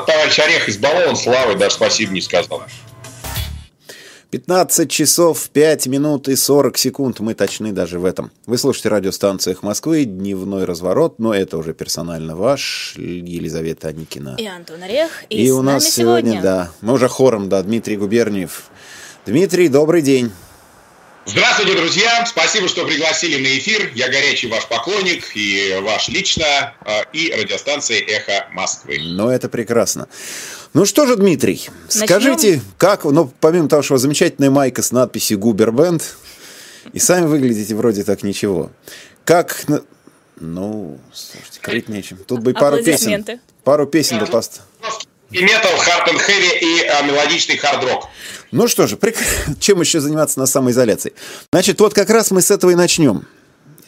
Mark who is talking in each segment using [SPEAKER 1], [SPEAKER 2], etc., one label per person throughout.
[SPEAKER 1] товарищ Орех избалован славой, даже спасибо не сказал.
[SPEAKER 2] 15 часов 5 минут и 40 секунд. Мы точны даже в этом. Вы слушаете радиостанциях Москвы, дневной разворот, но это уже персонально ваш, Елизавета Аникина.
[SPEAKER 3] И Антон Орех.
[SPEAKER 2] И, и у нас сегодня, сегодня, да, мы уже хором, да, Дмитрий Губерниев. Дмитрий, добрый день.
[SPEAKER 1] Здравствуйте, друзья! Спасибо, что пригласили на эфир. Я горячий ваш поклонник, и ваш лично, а, и радиостанции «Эхо Москвы».
[SPEAKER 2] Ну, это прекрасно. Ну что же, Дмитрий, Начнем? скажите, как, ну, помимо того, что замечательная майка с надписью «Губербенд», и сами выглядите вроде так ничего. Как, ну, слушайте, крыть нечем. Тут бы и пару песен, пару песен бы пост.
[SPEAKER 1] И метал, хард and heavy, и а, мелодичный хард-рок.
[SPEAKER 2] Ну что же, прек... чем еще заниматься на самоизоляции? Значит, вот как раз мы с этого и начнем.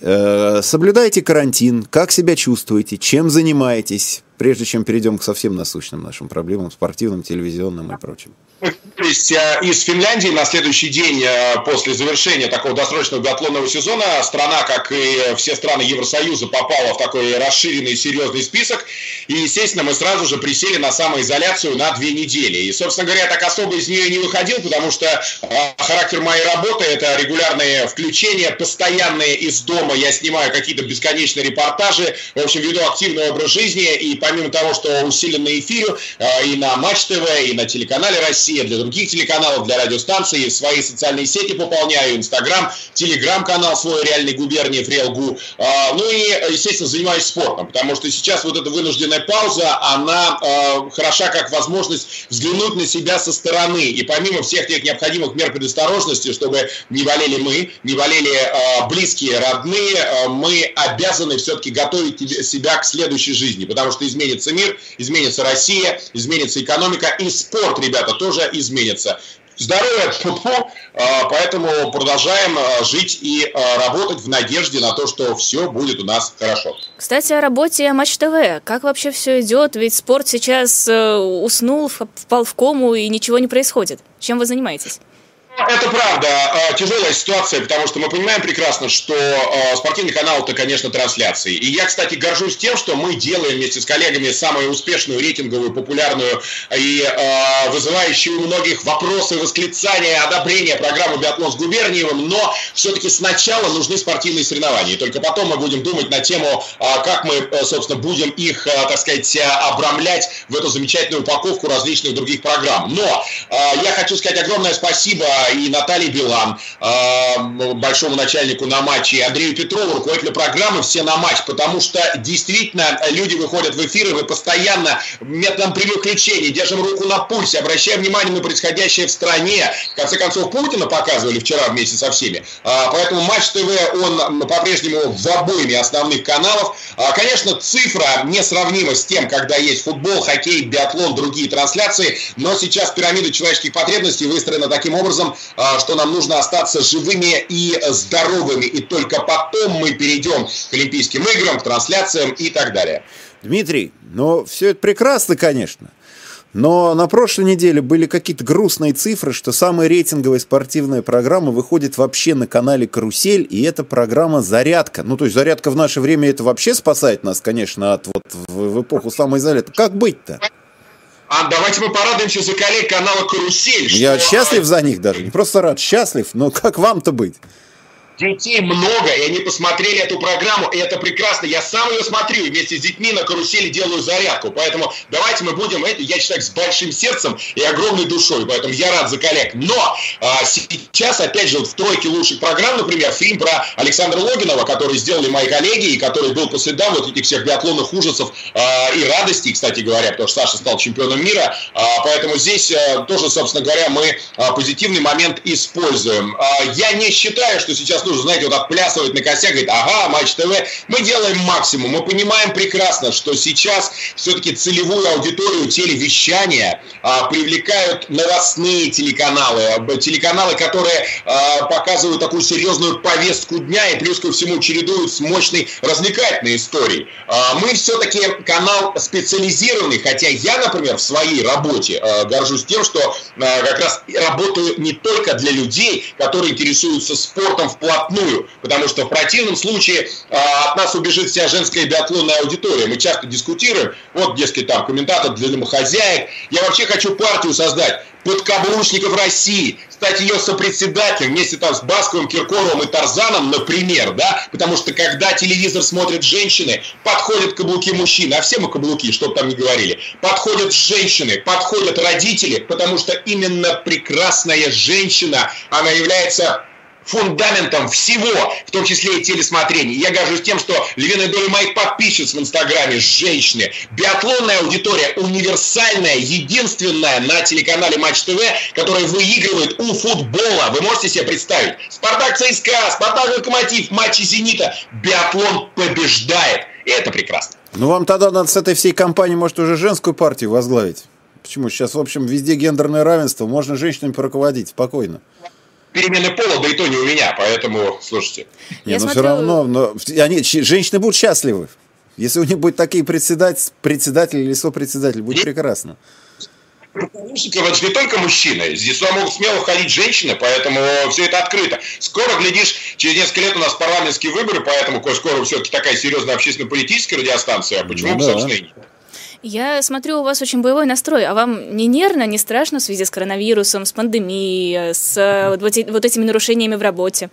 [SPEAKER 2] Э, соблюдайте карантин, как себя чувствуете, чем занимаетесь, прежде чем перейдем к совсем насущным нашим проблемам, спортивным, телевизионным и прочим
[SPEAKER 1] из Финляндии на следующий день э, после завершения такого досрочного биатлонного сезона страна, как и все страны Евросоюза, попала в такой расширенный серьезный список. И, естественно, мы сразу же присели на самоизоляцию на две недели. И, собственно говоря, так особо из нее не выходил, потому что э, характер моей работы – это регулярные включения, постоянные из дома. Я снимаю какие-то бесконечные репортажи, в общем, веду активный образ жизни. И помимо того, что усиленно эфирю э, и на Матч ТВ, и на телеканале России, Россия, для других телеканалов, для радиостанций, свои социальные сети пополняю, Инстаграм, Телеграм-канал свой «Реальный губерниев», «Реалгу». А, ну и, естественно, занимаюсь спортом, потому что сейчас вот эта вынужденная пауза, она а, хороша как возможность взглянуть на себя со стороны. И помимо всех тех необходимых мер предосторожности, чтобы не болели мы, не болели а, близкие, родные, мы обязаны все-таки готовить себя к следующей жизни, потому что изменится мир, изменится Россия, изменится экономика и спорт, ребята, тоже тоже изменится. Здоровье, фу поэтому продолжаем а, жить и а, работать в надежде на то, что все будет у нас хорошо.
[SPEAKER 3] Кстати, о работе Матч ТВ. Как вообще все идет? Ведь спорт сейчас э, уснул, впал в кому и ничего не происходит. Чем вы занимаетесь?
[SPEAKER 1] Это правда э, тяжелая ситуация, потому что мы понимаем прекрасно, что э, спортивный канал это, конечно, трансляции. И я, кстати, горжусь тем, что мы делаем вместе с коллегами самую успешную, рейтинговую, популярную и э, вызывающую у многих вопросы, восклицания, одобрения программу «Биатлон с Губерниевым», но все-таки сначала нужны спортивные соревнования. И только потом мы будем думать на тему, как мы, собственно, будем их, так сказать, обрамлять в эту замечательную упаковку различных других программ. Но я хочу сказать огромное спасибо и Наталье Билан, а, большому начальнику на матче, и Андрею Петрову, руководителю программы «Все на матч», потому что действительно люди выходят в эфир, и мы постоянно методом переключений держим руку на пульсе, обращаем внимание на происходящее в стране. В конце концов, Путина показывали вчера вместе со всеми. А, поэтому Матч ТВ, он по-прежнему в обоими основных каналов. А, конечно, цифра несравнима с тем, когда есть футбол, хоккей, биатлон, другие трансляции, но сейчас пирамида человеческих потребностей выстроена таким образом, а, что нам нужно остаться живыми и здоровыми, и только потом мы перейдем к Олимпийским играм, к трансляциям и так далее.
[SPEAKER 2] Дмитрий, ну все это прекрасно, конечно. Но на прошлой неделе были какие-то грустные цифры, что самая рейтинговая спортивная программа выходит вообще на канале «Карусель», и это программа «Зарядка». Ну, то есть «Зарядка» в наше время это вообще спасает нас, конечно, от вот в, в эпоху самоизоляции. Как быть-то?
[SPEAKER 1] А давайте мы порадуемся за коллег канала «Карусель».
[SPEAKER 2] Я счастлив за них даже, не просто рад, счастлив, но как вам-то быть?
[SPEAKER 1] Детей много, и они посмотрели эту программу, и это прекрасно. Я сам ее смотрю, вместе с детьми на карусели делаю зарядку. Поэтому давайте мы будем, это, я человек с большим сердцем и огромной душой, поэтому я рад за коллег. Но а, сейчас, опять же, вот в тройке лучших программ, например, фильм про Александра Логинова, который сделали мои коллеги, и который был по следам вот этих всех биатлонных ужасов а, и радостей, кстати говоря, потому что Саша стал чемпионом мира. А, поэтому здесь а, тоже, собственно говоря, мы а, позитивный момент используем. А, я не считаю, что сейчас нужно, знаете, вот отплясывать на косяк, говорит, ага, Матч ТВ. Мы делаем максимум. Мы понимаем прекрасно, что сейчас все-таки целевую аудиторию телевещания а, привлекают новостные телеканалы, телеканалы, которые а, показывают такую серьезную повестку дня и плюс ко всему чередуют с мощной развлекательной историей. А, мы все-таки канал специализированный, хотя я, например, в своей работе а, горжусь тем, что а, как раз работаю не только для людей, которые интересуются спортом в плане вплотную, потому что в противном случае а, от нас убежит вся женская биатлонная аудитория. Мы часто дискутируем, вот, дескать, там, комментатор для домохозяек. Я вообще хочу партию создать подкаблучников России. Кстати, ее сопредседатель вместе там с Басковым, Киркоровым и Тарзаном, например, да, потому что когда телевизор смотрят женщины, подходят каблуки мужчин, а все мы каблуки, что там ни говорили, подходят женщины, подходят родители, потому что именно прекрасная женщина, она является фундаментом всего, в том числе и телесмотрений. Я горжусь тем, что львиная доля моих подписчиц в Инстаграме женщины. Биатлонная аудитория универсальная, единственная на телеканале Матч ТВ, которая выигрывает у футбола. Вы можете себе представить? Спартак ЦСКА, Спартак Локомотив, матчи Зенита. Биатлон побеждает. И это прекрасно.
[SPEAKER 2] Ну, вам тогда надо с этой всей компанией, может, уже женскую партию возглавить. Почему? Сейчас, в общем, везде гендерное равенство. Можно женщинами руководить спокойно
[SPEAKER 1] перемены пола, да и то не у меня, поэтому, слушайте.
[SPEAKER 2] Не, но смотрю... все равно, но они, женщины будут счастливы. Если у них будут такие председатель, председатель или сопредседатель, будет и... прекрасно.
[SPEAKER 1] Помощников это же не только мужчины. Здесь сюда могут смело входить женщины, поэтому все это открыто. Скоро, глядишь, через несколько лет у нас парламентские выборы, поэтому, скоро все-таки такая серьезная общественно-политическая радиостанция, а почему, ну, да. собственно, и нет?
[SPEAKER 3] Я смотрю, у вас очень боевой настрой. А вам не нервно, не страшно в связи с коронавирусом, с пандемией, с э, вот этими нарушениями в работе?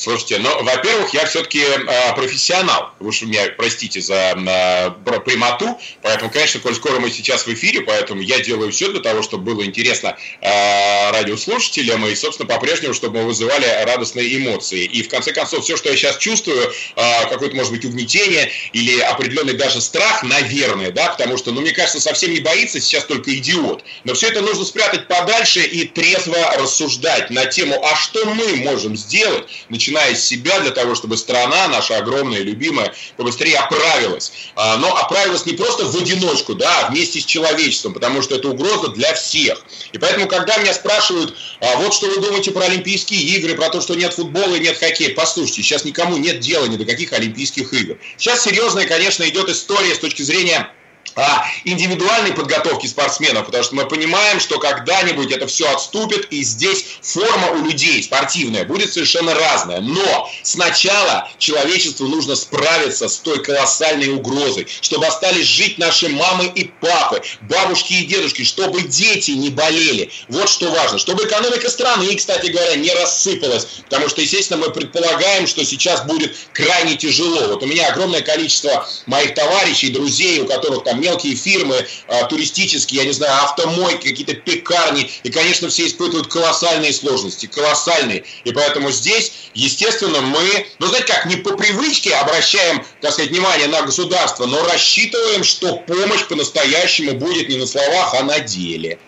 [SPEAKER 1] Слушайте, ну, во-первых, я все-таки э, профессионал. Вы уж меня простите за э, прямоту. Поэтому, конечно, коль скоро мы сейчас в эфире, поэтому я делаю все для того, чтобы было интересно э, радиослушателям и, собственно, по-прежнему, чтобы мы вызывали радостные эмоции. И, в конце концов, все, что я сейчас чувствую, э, какое-то, может быть, угнетение или определенный даже страх, наверное, да, потому что, ну, мне кажется, совсем не боится сейчас только идиот. Но все это нужно спрятать подальше и трезво рассуждать на тему, а что мы можем сделать, начиная начиная с себя, для того, чтобы страна, наша огромная, любимая, побыстрее оправилась. А, но оправилась не просто в одиночку, да, а вместе с человечеством, потому что это угроза для всех. И поэтому, когда меня спрашивают, а вот что вы думаете про Олимпийские игры, про то, что нет футбола и нет хоккея, послушайте, сейчас никому нет дела ни до каких Олимпийских игр. Сейчас серьезная, конечно, идет история с точки зрения а, индивидуальной подготовки спортсменов, потому что мы понимаем, что когда-нибудь это все отступит, и здесь форма у людей спортивная будет совершенно разная. Но сначала человечеству нужно справиться с той колоссальной угрозой, чтобы остались жить наши мамы и папы, бабушки и дедушки, чтобы дети не болели. Вот что важно. Чтобы экономика страны, кстати говоря, не рассыпалась, потому что, естественно, мы предполагаем, что сейчас будет крайне тяжело. Вот у меня огромное количество моих товарищей, друзей, у которых там мелкие фирмы а, туристические, я не знаю, автомойки, какие-то пекарни. И, конечно, все испытывают колоссальные сложности, колоссальные. И поэтому здесь, естественно, мы, ну, знаете как, не по привычке обращаем, так сказать, внимание на государство, но рассчитываем, что помощь по-настоящему будет не на словах, а на деле.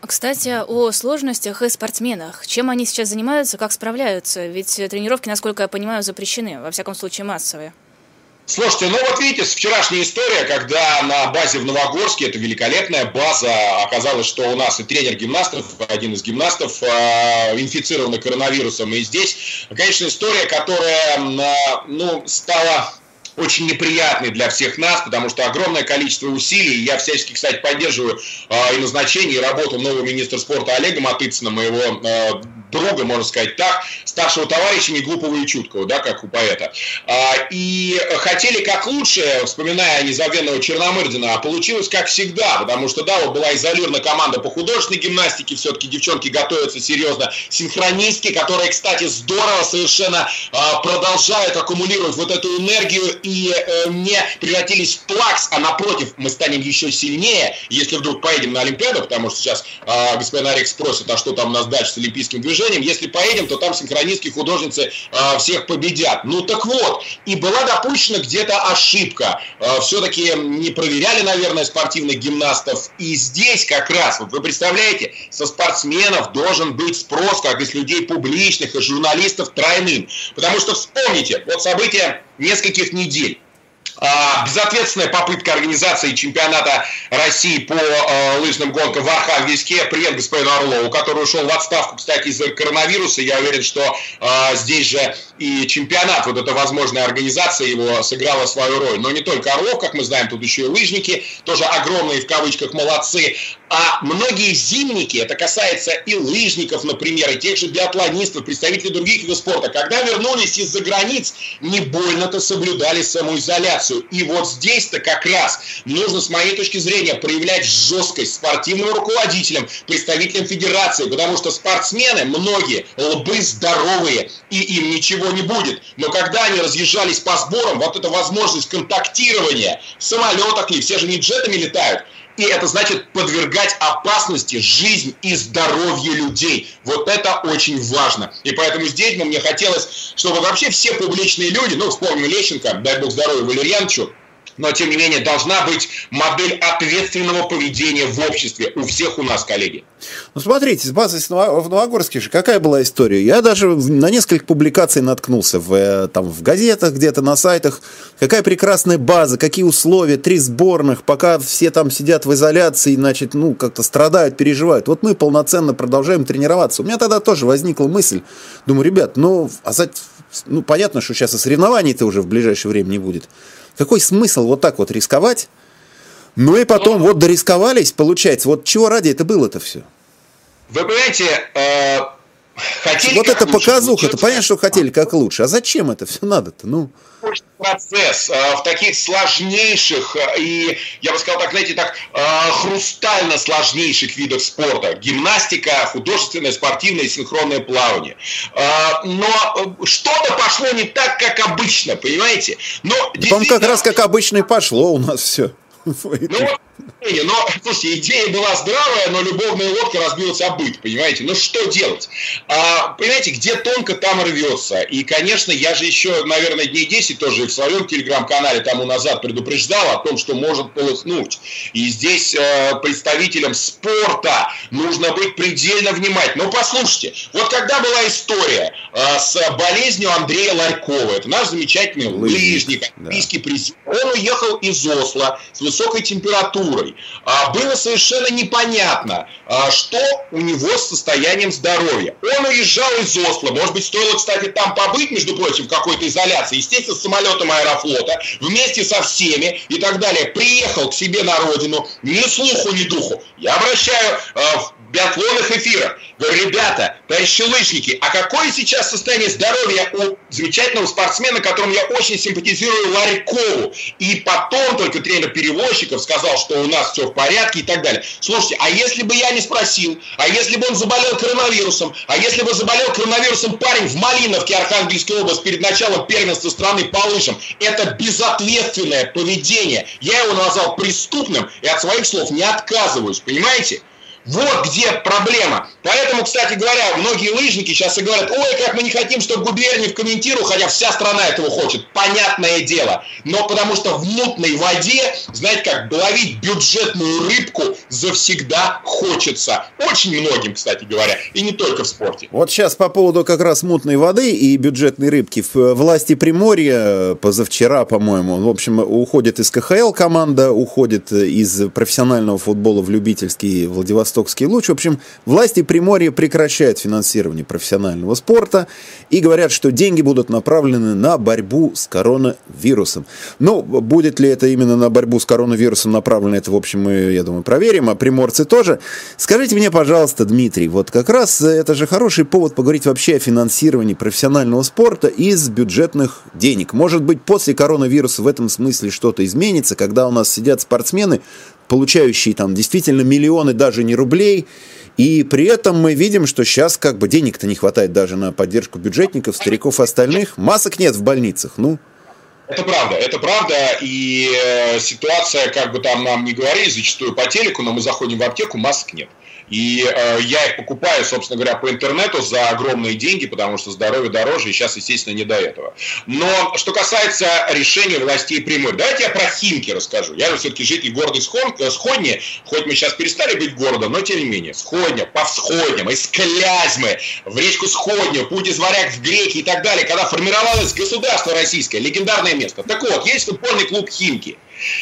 [SPEAKER 3] Кстати, о сложностях и спортсменах. Чем они сейчас занимаются, как справляются? Ведь тренировки, насколько я понимаю, запрещены, во всяком случае массовые.
[SPEAKER 1] Слушайте, ну вот видите, вчерашняя история, когда на базе в Новогорске, это великолепная база, оказалось, что у нас и тренер гимнастов, один из гимнастов, э, инфицирован коронавирусом. И здесь, конечно, история, которая, э, ну, стала очень неприятный для всех нас, потому что огромное количество усилий, я всячески, кстати, поддерживаю э, и назначение, и работу нового министра спорта Олега Матыцына, моего э, друга, можно сказать так, старшего товарища, не глупого и чуткого, да, как у поэта. А, и хотели как лучше, вспоминая незабвенного Черномырдина, а получилось как всегда, потому что, да, вот была изолирована команда по художественной гимнастике, все-таки девчонки готовятся серьезно, синхронистки, которые, кстати, здорово совершенно а, продолжают аккумулировать вот эту энергию и э, не превратились в плакс, а напротив, мы станем еще сильнее, если вдруг поедем на Олимпиаду, потому что сейчас э, господин Арик спросит, а что там у нас дальше с олимпийским движением, если поедем, то там синхронистские художницы э, всех победят. Ну так вот, и была допущена где-то ошибка. Э, все-таки не проверяли, наверное, спортивных гимнастов, и здесь как раз, вот вы представляете, со спортсменов должен быть спрос, как и с людей публичных, и журналистов тройным. Потому что вспомните, вот события нескольких недель. А, безответственная попытка организации чемпионата России по э, лыжным гонкам в Архангельске. Привет господину Орлову, который ушел в отставку, кстати, из-за коронавируса. Я уверен, что э, здесь же и чемпионат, вот эта возможная организация его сыграла свою роль. Но не только Орлов, как мы знаем, тут еще и лыжники, тоже огромные в кавычках молодцы. А многие зимники, это касается и лыжников, например, и тех же биатлонистов, представителей других видов спорта, когда вернулись из-за границ, не больно-то соблюдали самоизоляцию. И вот здесь-то как раз нужно, с моей точки зрения, проявлять жесткость спортивным руководителям, представителям федерации, потому что спортсмены, многие, лбы здоровые, и им ничего не будет. Но когда они разъезжались по сборам, вот эта возможность контактирования в самолетах ли, все же не джетами летают, и это значит подвергать опасности жизнь и здоровье людей. Вот это очень важно. И поэтому здесь бы мне хотелось, чтобы вообще все публичные люди, ну, вспомним Лещенко, дай бог здоровья Валерьяновичу, но тем не менее должна быть модель ответственного поведения в обществе у всех у нас, коллеги.
[SPEAKER 2] Ну, смотрите, с базой в Новогорске же какая была история? Я даже на несколько публикаций наткнулся в, э, там, в газетах, где-то на сайтах. Какая прекрасная база, какие условия, три сборных, пока все там сидят в изоляции, значит, ну, как-то страдают, переживают. Вот мы полноценно продолжаем тренироваться. У меня тогда тоже возникла мысль. Думаю, ребят, ну, а за... ну понятно, что сейчас и соревнований-то уже в ближайшее время не будет. Какой смысл вот так вот рисковать? Ну и потом, вот дорисковались, получается. Вот чего ради это было-то все?
[SPEAKER 1] Вы понимаете, э,
[SPEAKER 2] хотели Вот это показуха, это понятно, что хотели как лучше. А зачем это все надо-то? Ну
[SPEAKER 1] процесс э, в таких сложнейших э, и, я бы сказал так, знаете, так э, хрустально сложнейших видах спорта. Гимнастика, художественное, спортивное, синхронное плавание. Но что-то пошло не так, как обычно, понимаете?
[SPEAKER 2] Но Там как раз как обычно и пошло у нас все. Ну,
[SPEAKER 1] но, слушайте, идея была здравая, но любовная лодка разбилась о быт, понимаете? Ну, что делать? А, понимаете, где тонко, там рвется. И, конечно, я же еще, наверное, дней 10 тоже в своем телеграм-канале тому назад предупреждал о том, что может полыхнуть. И здесь э, представителям спорта нужно быть предельно внимательным. Ну, послушайте, вот когда была история э, с болезнью Андрея Ларькова, это наш замечательный лыжник, олимпийский да. президент, он уехал из Осло с высокой температурой. А, было совершенно непонятно, а, что у него с состоянием здоровья. Он уезжал из Осло, может быть, стоило, кстати, там побыть, между прочим, в какой-то изоляции, естественно, с самолетом аэрофлота, вместе со всеми и так далее. Приехал к себе на родину, ни слуху, ни духу. Я обращаю а, биатлонных эфирах. Говорю, ребята, товарищи лыжники, а какое сейчас состояние здоровья у замечательного спортсмена, которому я очень симпатизирую, Ларькову? И потом только тренер перевозчиков сказал, что у нас все в порядке и так далее. Слушайте, а если бы я не спросил, а если бы он заболел коронавирусом, а если бы заболел коронавирусом парень в Малиновке, Архангельской области, перед началом первенства страны по лыжам, это безответственное поведение. Я его назвал преступным и от своих слов не отказываюсь, понимаете? Вот где проблема. Поэтому, кстати говоря, многие лыжники сейчас и говорят, ой, как мы не хотим, чтобы Губерниев комментировал, хотя вся страна этого хочет. Понятное дело. Но потому что в мутной воде, знаете как, ловить бюджетную рыбку завсегда хочется. Очень многим, кстати говоря, и не только в спорте.
[SPEAKER 2] Вот сейчас по поводу как раз мутной воды и бюджетной рыбки. В власти Приморья позавчера, по-моему, в общем, уходит из КХЛ команда, уходит из профессионального футбола в любительский Владивосток Востокский луч. В общем, власти Приморья прекращают финансирование профессионального спорта и говорят, что деньги будут направлены на борьбу с коронавирусом. Ну, будет ли это именно на борьбу с коронавирусом направлено, это, в общем, мы, я думаю, проверим, а приморцы тоже. Скажите мне, пожалуйста, Дмитрий, вот как раз это же хороший повод поговорить вообще о финансировании профессионального спорта из бюджетных денег. Может быть, после коронавируса в этом смысле что-то изменится, когда у нас сидят спортсмены, получающие там действительно миллионы даже не рублей, и при этом мы видим, что сейчас как бы денег-то не хватает даже на поддержку бюджетников, стариков и остальных. Масок нет в больницах, ну.
[SPEAKER 1] Это правда, это правда, и э, ситуация, как бы там нам не говорили, зачастую по телеку, но мы заходим в аптеку, масок нет. И э, я их покупаю, собственно говоря, по интернету за огромные деньги, потому что здоровье дороже, и сейчас, естественно, не до этого. Но что касается решения властей прямых, давайте я про Химки расскажу. Я же все-таки житель города э, Сходни, хоть мы сейчас перестали быть городом, но тем не менее, Сходня, по Всходням, из Клязьмы, в речку Сходню, путь из Варяг в Греки и так далее, когда формировалось государство российское, легендарное место. Так вот, есть футбольный клуб Химки.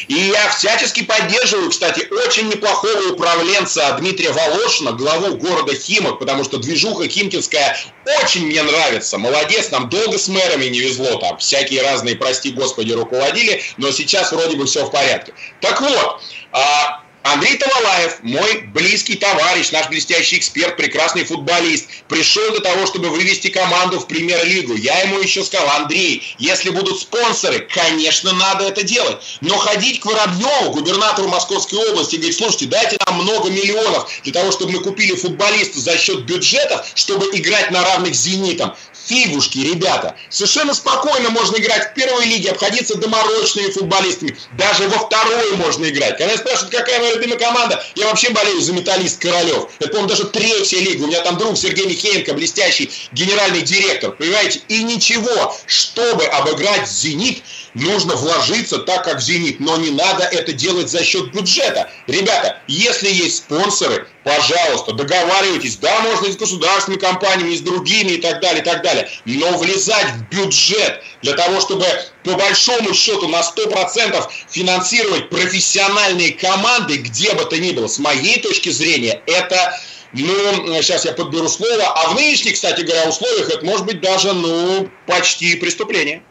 [SPEAKER 1] И я всячески поддерживаю, кстати, очень неплохого управленца Дмитрия Волошина, главу города Химок, потому что движуха химкинская очень мне нравится. Молодец, нам долго с мэрами не везло, там всякие разные, прости господи, руководили, но сейчас вроде бы все в порядке. Так вот, а, Андрей Тавалаев, мой близкий товарищ, наш блестящий эксперт, прекрасный футболист, пришел для того, чтобы вывести команду в премьер-лигу. Я ему еще сказал, Андрей, если будут спонсоры, конечно, надо это делать. Но ходить к Воробьеву, губернатору Московской области, и говорить, слушайте, дайте нам много миллионов для того, чтобы мы купили футболиста за счет бюджетов, чтобы играть на равных с «Зенитом» фигушки, ребята. Совершенно спокойно можно играть в первой лиге, обходиться доморочными футболистами. Даже во второй можно играть. Когда спрашивают, какая моя любимая команда, я вообще болею за металлист Королев. Это, по-моему, даже третья лига. У меня там друг Сергей Михеенко, блестящий генеральный директор. Понимаете? И ничего, чтобы обыграть «Зенит», нужно вложиться так, как «Зенит». Но не надо это делать за счет бюджета. Ребята, если есть спонсоры, пожалуйста, договаривайтесь. Да, можно и с государственными компаниями, и с другими и так далее, и так далее. Но влезать в бюджет для того, чтобы по большому счету на 100% финансировать профессиональные команды, где бы то ни было, с моей точки зрения, это ну, сейчас я подберу слово, а в нынешних, кстати говоря, условиях это может быть даже, ну, почти преступление.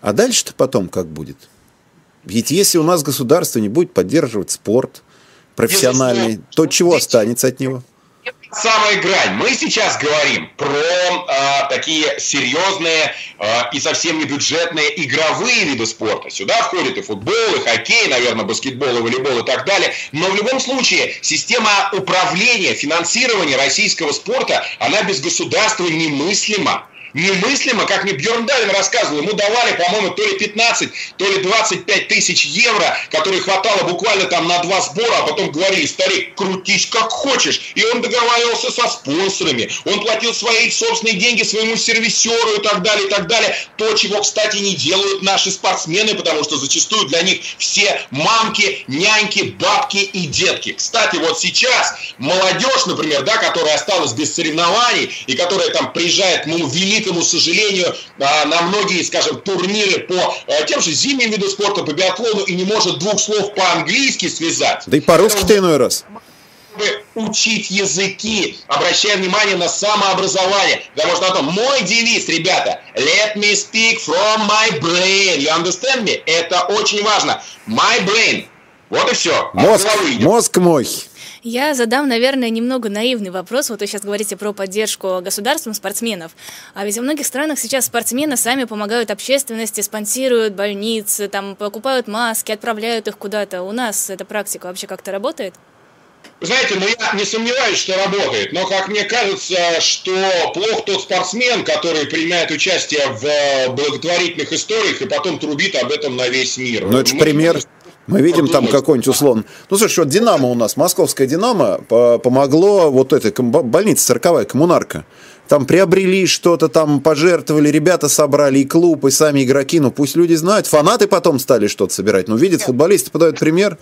[SPEAKER 2] А дальше-то потом как будет? Ведь если у нас государство не будет поддерживать спорт профессиональный, то чего останется от него?
[SPEAKER 1] самая грань. Мы сейчас говорим про э, такие серьезные э, и совсем не бюджетные игровые виды спорта. Сюда входит и футбол, и хоккей, наверное, баскетбол, и волейбол и так далее. Но в любом случае система управления, финансирования российского спорта, она без государства немыслима немыслимо, как мне Бьерн Далин рассказывал, ему давали, по-моему, то ли 15, то ли 25 тысяч евро, которые хватало буквально там на два сбора, а потом говорили, старик, крутись как хочешь. И он договаривался со спонсорами, он платил свои собственные деньги своему сервисеру и так далее, и так далее. То, чего, кстати, не делают наши спортсмены, потому что зачастую для них все мамки, няньки, бабки и детки. Кстати, вот сейчас молодежь, например, да, которая осталась без соревнований и которая там приезжает, ну, великий великому сожалению, а, на многие, скажем, турниры по а, тем же зимним виду спорта, по биатлону, и не может двух слов по-английски связать.
[SPEAKER 2] Да и по-русски-то иной раз
[SPEAKER 1] учить языки, обращая внимание на самообразование. Потому что это мой девиз, ребята, let me speak from my brain. You understand me? Это очень важно. My brain. Вот и все.
[SPEAKER 2] Мозг, мозг мой.
[SPEAKER 3] Я задам, наверное, немного наивный вопрос. Вот вы сейчас говорите про поддержку государством спортсменов. А ведь во многих странах сейчас спортсмены сами помогают общественности, спонсируют больницы, там покупают маски, отправляют их куда-то. У нас эта практика вообще как-то работает?
[SPEAKER 1] Вы знаете, ну я не сомневаюсь, что работает, но как мне кажется, что плох тот спортсмен, который принимает участие в благотворительных историях и потом трубит об этом на весь мир.
[SPEAKER 2] Ну это же пример. Мы видим там какой-нибудь условно. Ну, слушай, вот Динамо у нас, московская Динамо, помогло вот этой больнице цирковая, коммунарка. Там приобрели что-то, там пожертвовали, ребята собрали, и клуб, и сами игроки. Ну, пусть люди знают. Фанаты потом стали что-то собирать. Ну, видят, футболисты подают пример.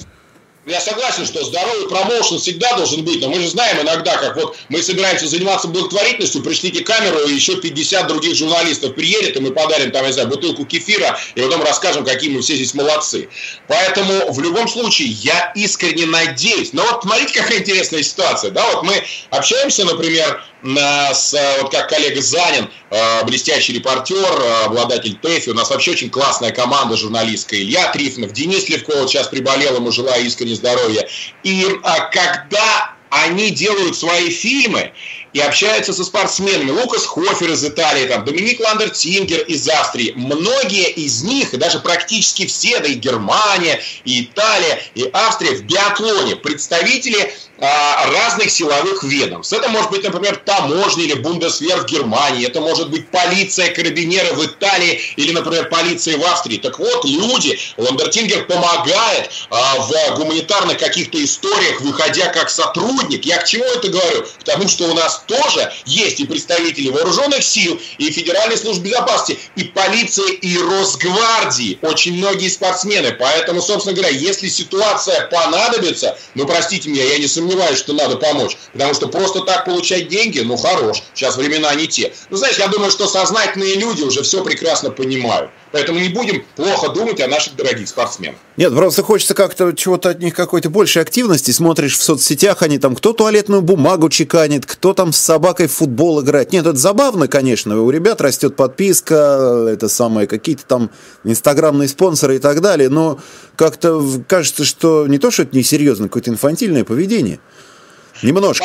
[SPEAKER 1] Я согласен, что здоровый промоушен всегда должен быть, но мы же знаем иногда, как вот мы собираемся заниматься благотворительностью, пришлите камеру, и еще 50 других журналистов приедет, и мы подарим там, я знаю, бутылку кефира, и потом расскажем, какие мы все здесь молодцы. Поэтому в любом случае я искренне надеюсь. Но вот смотрите, какая интересная ситуация. Да, вот мы общаемся, например, с, вот как коллега Занин, блестящий репортер, э, обладатель ТЭФИ. У нас вообще очень классная команда журналистская. Илья Трифонов, Денис Левков сейчас приболел, ему желаю искренне здоровья. И а, когда они делают свои фильмы, и общаются со спортсменами. Лукас Хофер из Италии, там, Доминик Ландертингер из Австрии. Многие из них, и даже практически все, да и Германия, и Италия, и Австрия в биатлоне, представители разных силовых ведомств. Это может быть, например, таможня или Бундесвер в Германии, это может быть полиция, карабинеры в Италии или, например, полиция в Австрии. Так вот, люди, Ландертингер помогает а, в гуманитарных каких-то историях, выходя как сотрудник. Я к чему это говорю? К тому, что у нас тоже есть и представители вооруженных сил, и Федеральной службы безопасности, и полиции, и Росгвардии. Очень многие спортсмены. Поэтому, собственно говоря, если ситуация понадобится, ну, простите меня, я не сомневаюсь, что надо помочь. Потому что просто так получать деньги, ну, хорош. Сейчас времена не те. Ну, знаешь, я думаю, что сознательные люди уже все прекрасно понимают. Поэтому не будем плохо думать о наших дорогих спортсменах.
[SPEAKER 2] Нет, просто хочется как-то чего-то от них какой-то большей активности. Смотришь в соцсетях, они там кто туалетную бумагу чеканит, кто там с собакой в футбол играет. Нет, это забавно, конечно. У ребят растет подписка, это самое, какие-то там инстаграмные спонсоры и так далее. Но как-то кажется, что не то, что это несерьезно, какое-то инфантильное поведение. Немножко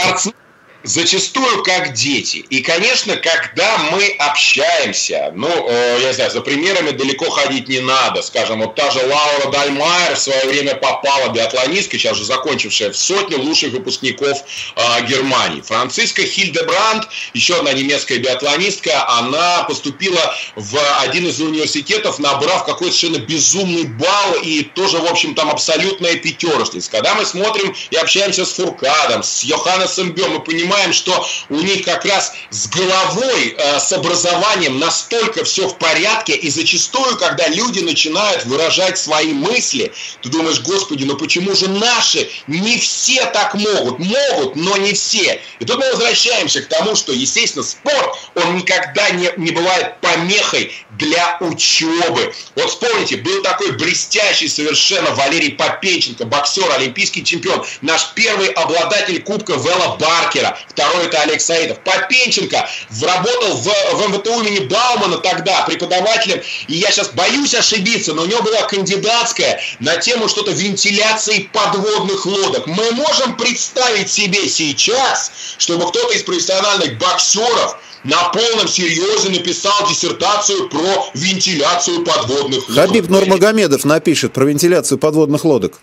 [SPEAKER 1] зачастую как дети. И, конечно, когда мы общаемся, ну, э, я не знаю, за примерами далеко ходить не надо. Скажем, вот та же Лаура Дальмайер в свое время попала, биатлонистка, сейчас же закончившая в сотню лучших выпускников э, Германии. Франциска Хильдебранд, еще одна немецкая биатлонистка, она поступила в один из университетов, набрав какой-то совершенно безумный балл и тоже, в общем, там абсолютная пятерочница. Когда мы смотрим и общаемся с Фуркадом, с Йоханнесом Бем, мы понимаем, понимаем, что у них как раз с головой, э, с образованием настолько все в порядке, и зачастую, когда люди начинают выражать свои мысли, ты думаешь, господи, ну почему же наши не все так могут? Могут, но не все. И тут мы возвращаемся к тому, что, естественно, спорт, он никогда не, не бывает помехой для учебы. Вот вспомните, был такой блестящий совершенно Валерий Попеченко, боксер, олимпийский чемпион, наш первый обладатель Кубка Вела Баркера второй это Олег Саидов. Попенченко работал в, в МВТУ имени Баумана тогда преподавателем, и я сейчас боюсь ошибиться, но у него была кандидатская на тему что-то вентиляции подводных лодок. Мы можем представить себе сейчас, чтобы кто-то из профессиональных боксеров на полном серьезе написал диссертацию про вентиляцию подводных
[SPEAKER 2] лодок. Хабиб Нурмагомедов напишет про вентиляцию подводных лодок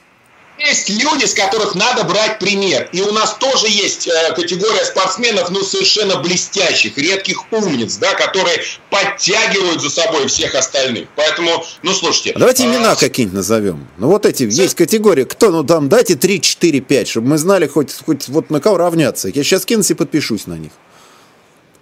[SPEAKER 1] есть люди, с которых надо брать пример. И у нас тоже есть э, категория спортсменов, ну, совершенно блестящих, редких умниц, да, которые подтягивают за собой всех остальных. Поэтому, ну, слушайте.
[SPEAKER 2] Давайте а... имена какие-нибудь назовем. Ну, вот эти, Все... есть категория. Кто, ну, там, дайте 3, 4, 5, чтобы мы знали хоть, хоть вот на кого равняться. Я сейчас кинусь и подпишусь на них.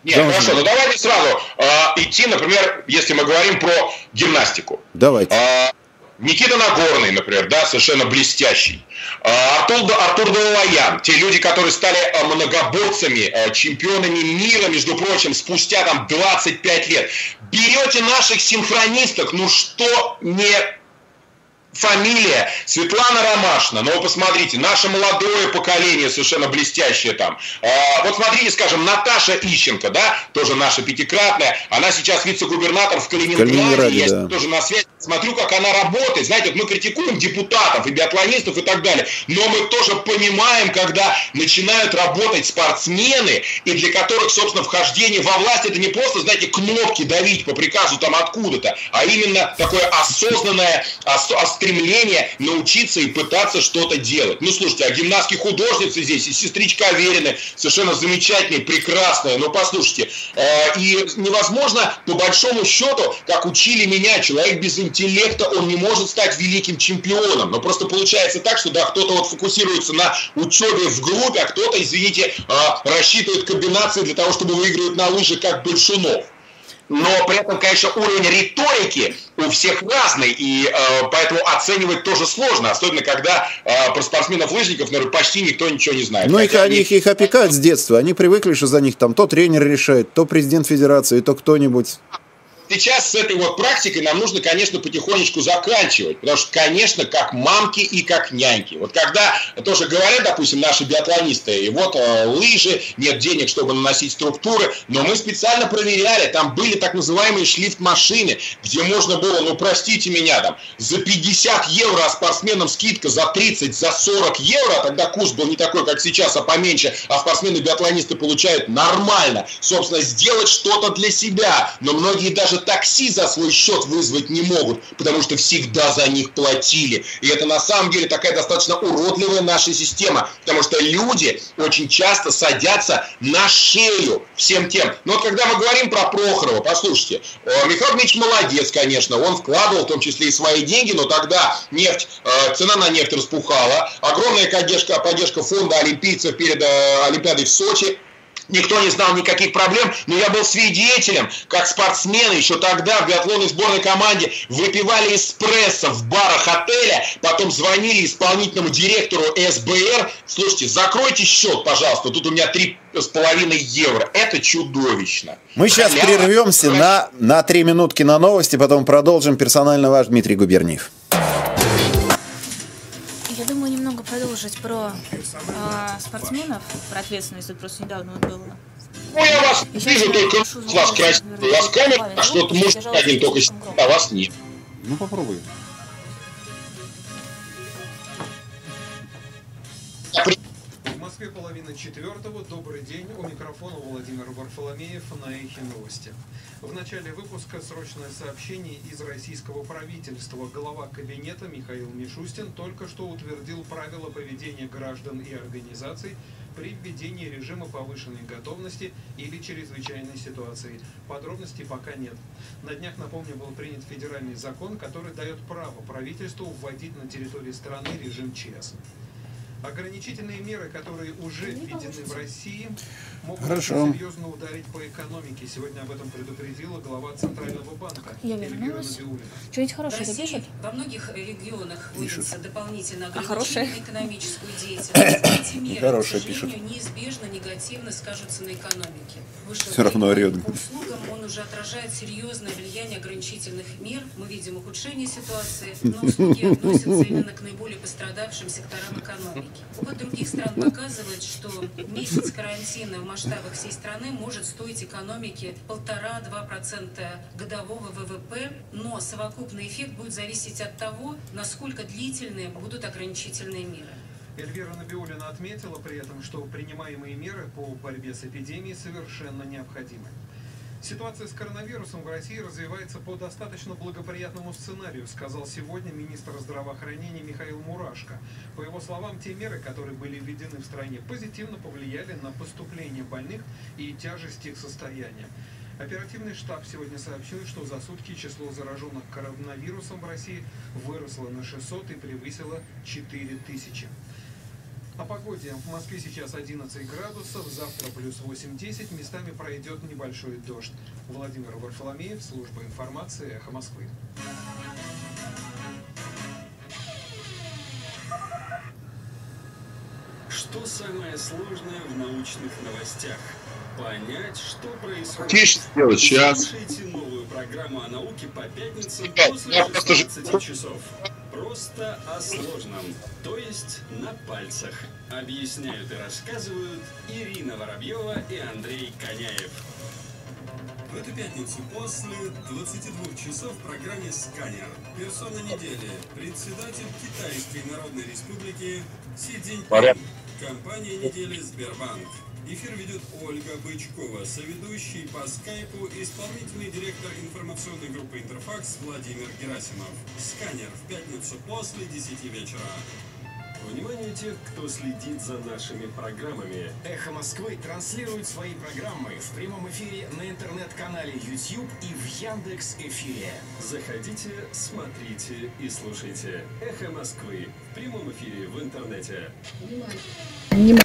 [SPEAKER 1] Нет, Должен. хорошо, ну давайте сразу э, идти, например, если мы говорим про гимнастику.
[SPEAKER 2] Давайте. Э,
[SPEAKER 1] Никита Нагорный, например, да, совершенно блестящий. А, Артур, Артур Далалаян, те люди, которые стали многоборцами, чемпионами мира, между прочим, спустя там 25 лет. Берете наших синхронисток, ну что не фамилия Светлана Ромашина. Но вы посмотрите, наше молодое поколение совершенно блестящее там. А, вот смотрите, скажем, Наташа Ищенко, да, тоже наша пятикратная, она сейчас вице-губернатор в Калининграде, Калининграде я да. тоже на связи смотрю, как она работает. Знаете, вот мы критикуем депутатов и биатлонистов и так далее, но мы тоже понимаем, когда начинают работать спортсмены, и для которых, собственно, вхождение во власть это не просто, знаете, кнопки давить по приказу там откуда-то, а именно такое осознанное, ос- стремление научиться и пытаться что-то делать. Ну, слушайте, а гимнастские художницы здесь, и сестричка Аверины, совершенно замечательные, прекрасные. Ну, послушайте, э, и невозможно, по большому счету, как учили меня, человек без интеллекта, он не может стать великим чемпионом. Но просто получается так, что, да, кто-то вот фокусируется на учебе в группе, а кто-то, извините, э, рассчитывает комбинации для того, чтобы выигрывать на лыжах, как Большунов но при этом, конечно, уровень риторики у всех разный, и э, поэтому оценивать тоже сложно, особенно когда э, про спортсменов-лыжников, наверное, почти никто ничего не знает.
[SPEAKER 2] Ну, их, они, их, их опекают с детства, они привыкли, что за них там то тренер решает, то президент федерации, то кто-нибудь
[SPEAKER 1] сейчас с этой вот практикой нам нужно, конечно, потихонечку заканчивать, потому что, конечно, как мамки и как няньки. Вот когда тоже говорят, допустим, наши биатлонисты, и вот э, лыжи, нет денег, чтобы наносить структуры, но мы специально проверяли, там были так называемые шлифт-машины, где можно было, ну, простите меня, там, за 50 евро, а спортсменам скидка за 30, за 40 евро, а тогда курс был не такой, как сейчас, а поменьше, а спортсмены-биатлонисты получают нормально, собственно, сделать что-то для себя, но многие даже даже такси за свой счет вызвать не могут, потому что всегда за них платили. И это на самом деле такая достаточно уродливая наша система, потому что люди очень часто садятся на шею всем тем. Но вот когда мы говорим про Прохорова, послушайте, э, Михаил Дмитриевич молодец, конечно, он вкладывал в том числе и свои деньги, но тогда нефть, э, цена на нефть распухала, огромная поддержка, поддержка фонда олимпийцев перед э, Олимпиадой в Сочи, никто не знал никаких проблем, но я был свидетелем, как спортсмены еще тогда в биатлонной сборной команде выпивали эспрессо в барах отеля, потом звонили исполнительному директору СБР, слушайте, закройте счет, пожалуйста, тут у меня три с половиной евро. Это чудовищно.
[SPEAKER 2] Мы сейчас Халява. прервемся на, на три минутки на новости, потом продолжим. Персонально ваш Дмитрий Губерниев.
[SPEAKER 3] Продолжить про э, спортсменов, про ответственность. Тут просто недавно было.
[SPEAKER 1] Ну, я вас я вижу только с вас красиво. У вас камера, а что-то может один только а вас нет.
[SPEAKER 2] Ну, попробуй.
[SPEAKER 4] Москве половина четвертого. Добрый день. У микрофона Владимир Варфоломеев на Эхе Новости. В начале выпуска срочное сообщение из российского правительства. Глава кабинета Михаил Мишустин только что утвердил правила поведения граждан и организаций при введении режима повышенной готовности или чрезвычайной ситуации. Подробностей пока нет. На днях, напомню, был принят федеральный закон, который дает право правительству вводить на территории страны режим ЧС. Ограничительные меры, которые уже введены в России, могут Хорошо. серьезно ударить по экономике. Сегодня об этом предупредила глава Центрального банка
[SPEAKER 3] Я Эльвира Что-нибудь хорошее России пишет?
[SPEAKER 5] Во многих регионах вводится дополнительно а ограничение на экономическую деятельность. Эти меры,
[SPEAKER 2] Хорошее к сожалению,
[SPEAKER 5] пишет. неизбежно негативно скажутся на экономике.
[SPEAKER 2] Выше Все равно орет.
[SPEAKER 5] услугам он уже отражает серьезное влияние ограничительных мер. Мы видим ухудшение ситуации, но услуги относятся именно к наиболее пострадавшим секторам экономики. Опыт других стран показывает, что месяц карантина в масштабах всей страны может стоить экономике полтора-два процента годового ВВП, но совокупный эффект будет зависеть от того, насколько длительные будут ограничительные меры.
[SPEAKER 4] Эльвира Набиулина отметила при этом, что принимаемые меры по борьбе с эпидемией совершенно необходимы. Ситуация с коронавирусом в России развивается по достаточно благоприятному сценарию, сказал сегодня министр здравоохранения Михаил Мурашко. По его словам, те меры, которые были введены в стране, позитивно повлияли на поступление больных и тяжесть их состояния. Оперативный штаб сегодня сообщил, что за сутки число зараженных коронавирусом в России выросло на 600 и превысило 4000. О погоде. В Москве сейчас 11 градусов, завтра плюс 8-10, местами пройдет небольшой дождь. Владимир Варфоломеев, служба информации «Эхо Москвы».
[SPEAKER 6] Что самое сложное в научных новостях? Понять, что происходит.
[SPEAKER 1] Тише сделать сейчас.
[SPEAKER 6] Слушайте новую программу о науке по пятницам после 16 часов. Просто о сложном, то есть на пальцах. Объясняют и рассказывают Ирина Воробьева и Андрей Коняев. В эту пятницу после 22 часов в программе «Сканер» персона недели, председатель Китайской Народной Республики Си Цзиньпин, компания недели «Сбербанк». Эфир ведет Ольга Бычкова, соведущий по скайпу исполнительный директор информационной группы «Интерфакс» Владимир Герасимов. Сканер в пятницу после 10 вечера. Внимание тех, кто следит за нашими программами.
[SPEAKER 7] «Эхо Москвы» транслирует свои программы в прямом эфире на интернет-канале YouTube и в Яндекс Эфире.
[SPEAKER 6] Заходите, смотрите и слушайте. «Эхо Москвы» в прямом эфире в интернете. Внимание!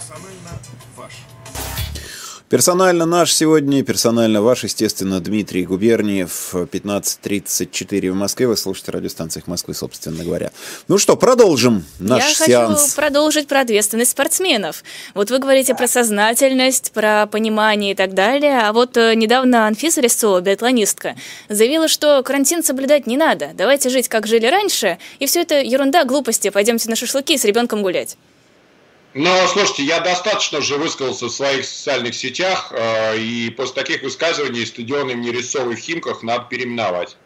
[SPEAKER 2] Персонально ваш. Персонально наш сегодня, персонально ваш, естественно, Дмитрий Губерниев, 15.34 в Москве. Вы слушаете радиостанциях Москвы, собственно говоря. Ну что, продолжим наш
[SPEAKER 3] Я
[SPEAKER 2] сеанс.
[SPEAKER 3] хочу продолжить про ответственность спортсменов. Вот вы говорите про сознательность, про понимание и так далее. А вот э, недавно Анфиса Резцова, биатлонистка, заявила, что карантин соблюдать не надо. Давайте жить, как жили раньше. И все это ерунда, глупости. Пойдемте на шашлыки с ребенком гулять.
[SPEAKER 1] Но, слушайте, я достаточно уже высказался в своих социальных сетях, э, и после таких высказываний стадионы в Нересовой в Химках надо переименовать,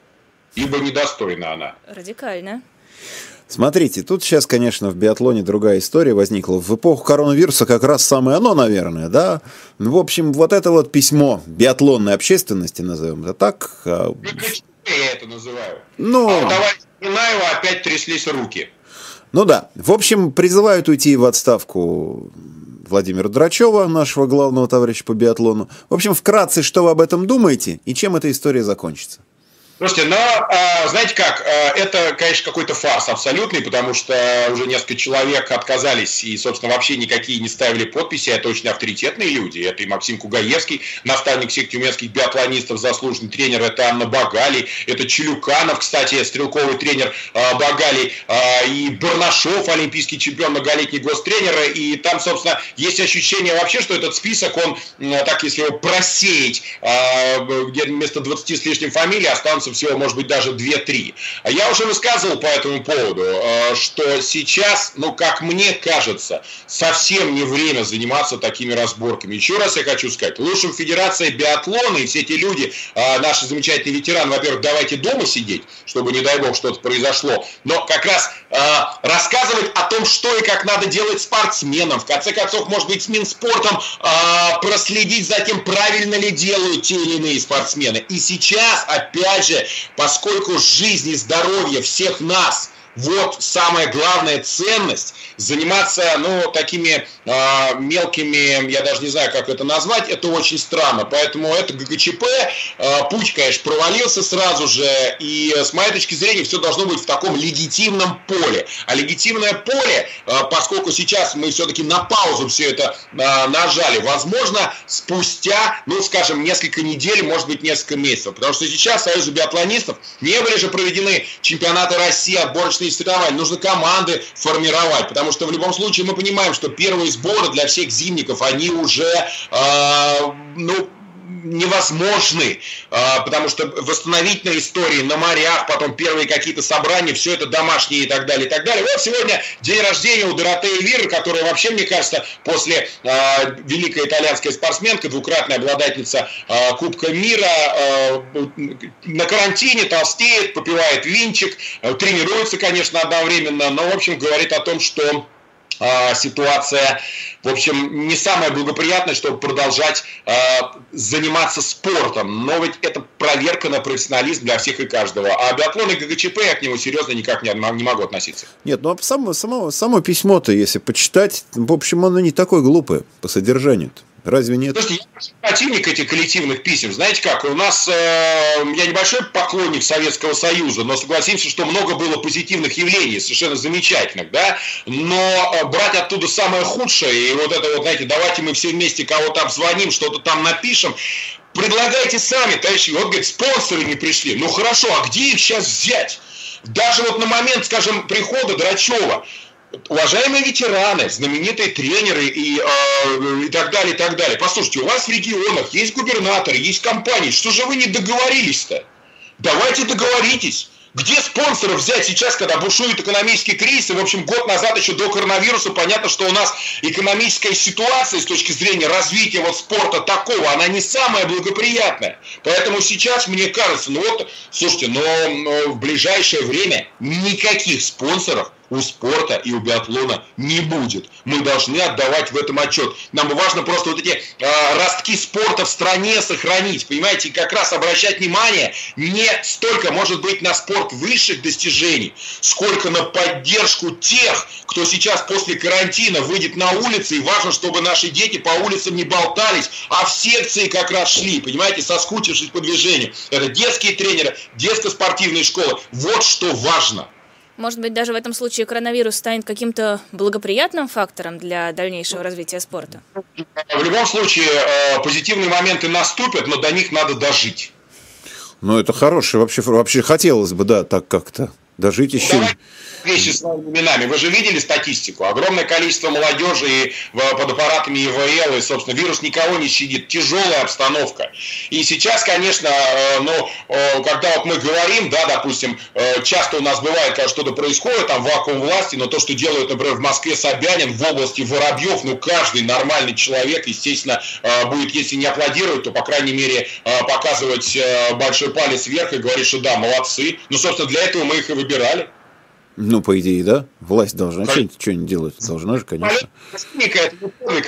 [SPEAKER 1] ибо недостойна она.
[SPEAKER 3] Радикально.
[SPEAKER 2] Смотрите, тут сейчас, конечно, в биатлоне другая история возникла. В эпоху коронавируса как раз самое оно, наверное, да? Ну, в общем, вот это вот письмо биатлонной общественности, назовем это так. А
[SPEAKER 1] я это называю.
[SPEAKER 2] Ну...
[SPEAKER 1] А давай Минаева опять тряслись руки.
[SPEAKER 2] Ну да. В общем, призывают уйти в отставку Владимира Драчева, нашего главного товарища по биатлону. В общем, вкратце, что вы об этом думаете и чем эта история закончится?
[SPEAKER 1] Слушайте, но а, знаете как, а, это, конечно, какой-то фарс абсолютный, потому что уже несколько человек отказались и, собственно, вообще никакие не ставили подписи. Это очень авторитетные люди. Это и Максим Кугаевский, наставник всех тюменских биатлонистов, заслуженный тренер. Это Анна Багали, это Челюканов, кстати, стрелковый тренер а, Багали, и Барнашов, олимпийский чемпион, многолетний гостренер. И там, собственно, есть ощущение вообще, что этот список, он, так если его просеять, где вместо 20 с лишним фамилий останутся шансов всего, может быть, даже 2-3. А я уже высказывал по этому поводу, э, что сейчас, ну, как мне кажется, совсем не время заниматься такими разборками. Еще раз я хочу сказать, лучше в Федерации биатлона и все эти люди, э, наши замечательные ветераны, во-первых, давайте дома сидеть, чтобы, не дай бог, что-то произошло, но как раз э, рассказывать о том, что и как надо делать спортсменам, в конце концов, может быть, с Минспортом проследить за тем, правильно ли делают те или иные спортсмены. И сейчас, опять же, же, поскольку жизнь и здоровье всех нас вот самая главная ценность, заниматься, ну, такими э, мелкими, я даже не знаю, как это назвать, это очень странно. Поэтому это ГГЧП, э, путь, конечно, провалился сразу же, и с моей точки зрения все должно быть в таком легитимном поле. А легитимное поле, э, поскольку сейчас мы все-таки на паузу все это э, нажали, возможно, спустя, ну, скажем, несколько недель, может быть, несколько месяцев. Потому что сейчас Союзу биатлонистов не были же проведены чемпионаты России, отборочные и соревновать, нужно команды формировать, потому что в любом случае мы понимаем, что первые сборы для всех зимников, они уже, э, ну, невозможны, а, потому что восстановительные истории на морях, потом первые какие-то собрания, все это домашние и так далее, и так далее. Вот сегодня день рождения у Доротеи Виры, которая вообще, мне кажется, после э, великая итальянская спортсменка, двукратная обладательница э, Кубка мира, на карантине толстеет, попивает винчик, тренируется, конечно, одновременно, но, в общем, говорит о том, что а, ситуация, в общем, не самая благоприятная, чтобы продолжать э, заниматься спортом. Но ведь это проверка на профессионализм для всех и каждого. А биатлон и ГГЧП я к нему серьезно никак не, не могу относиться.
[SPEAKER 2] Нет, ну а само, само, само письмо-то, если почитать, в общем, оно не такое глупое по содержанию. Разве нет?
[SPEAKER 1] Слушайте, я противник этих коллективных писем. Знаете как, у нас, э, я небольшой поклонник Советского Союза, но согласимся, что много было позитивных явлений, совершенно замечательных, да, но э, брать оттуда самое худшее, и вот это вот, знаете, давайте мы все вместе кого-то обзвоним, что-то там напишем, предлагайте сами, товарищи, вот, говорит, спонсоры не пришли, ну хорошо, а где их сейчас взять? Даже вот на момент, скажем, прихода Драчева, уважаемые ветераны, знаменитые тренеры и, э, и так далее, и так далее. Послушайте, у вас в регионах есть губернаторы, есть компании. Что же вы не договорились-то? Давайте договоритесь. Где спонсоров взять сейчас, когда бушует экономический кризис? И, в общем, год назад еще до коронавируса понятно, что у нас экономическая ситуация с точки зрения развития вот спорта такого, она не самая благоприятная. Поэтому сейчас, мне кажется, ну вот, слушайте, но, но в ближайшее время никаких спонсоров у спорта и у биатлона не будет. Мы должны отдавать в этом отчет. Нам важно просто вот эти э, ростки спорта в стране сохранить, понимаете, и как раз обращать внимание не столько, может быть, на спорт высших достижений, сколько на поддержку тех, кто сейчас после карантина выйдет на улицы, и важно, чтобы наши дети по улицам не болтались, а в секции как раз шли, понимаете, соскучившись по движению. Это детские тренеры, детско-спортивные школы. Вот что важно.
[SPEAKER 3] Может быть, даже в этом случае коронавирус станет каким-то благоприятным фактором для дальнейшего развития спорта?
[SPEAKER 1] В любом случае, э, позитивные моменты наступят, но до них надо дожить.
[SPEAKER 2] Ну, это хорошее. Вообще, вообще хотелось бы, да, так как-то дожить еще. Давай
[SPEAKER 1] вещи своими именами. Вы же видели статистику? Огромное количество молодежи и под аппаратами ИВЛ, и, собственно, вирус никого не щадит. Тяжелая обстановка. И сейчас, конечно, э, ну, э, когда вот мы говорим, да, допустим, э, часто у нас бывает, когда что-то происходит, там вакуум власти, но то, что делают, например, в Москве Собянин, в области Воробьев, ну, каждый нормальный человек, естественно, будет, если не аплодировать, то, по крайней мере, показывать большой палец вверх и говорить, что да, молодцы. Ну, собственно, для этого мы их и выбирали.
[SPEAKER 2] Ну, по идее, да. Власть должна что-нибудь, что-нибудь делать. Должна же, конечно.
[SPEAKER 1] Это,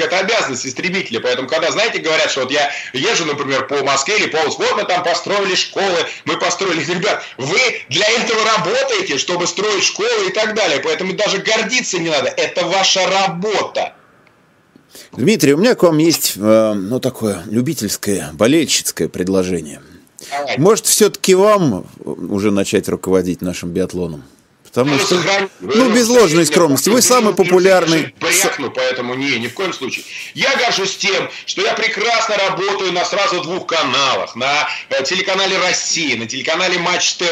[SPEAKER 1] это обязанность истребителя. Поэтому, когда, знаете, говорят, что вот я езжу, например, по Москве или по Волоску, вот мы там построили школы, мы построили... Ребят, вы для этого работаете, чтобы строить школы и так далее. Поэтому даже гордиться не надо. Это ваша работа.
[SPEAKER 2] Дмитрий, у меня к вам есть, э, ну, такое любительское, болельщицкое предложение – может все-таки вам уже начать руководить нашим биатлоном? Потому что, ну, без ложной скромности, вы самый популярный...
[SPEAKER 1] Брякну, поэтому не, ни в коем случае. Я горжусь тем, что я прекрасно работаю на сразу двух каналах. На э, телеканале «Россия», на телеканале «Матч ТВ»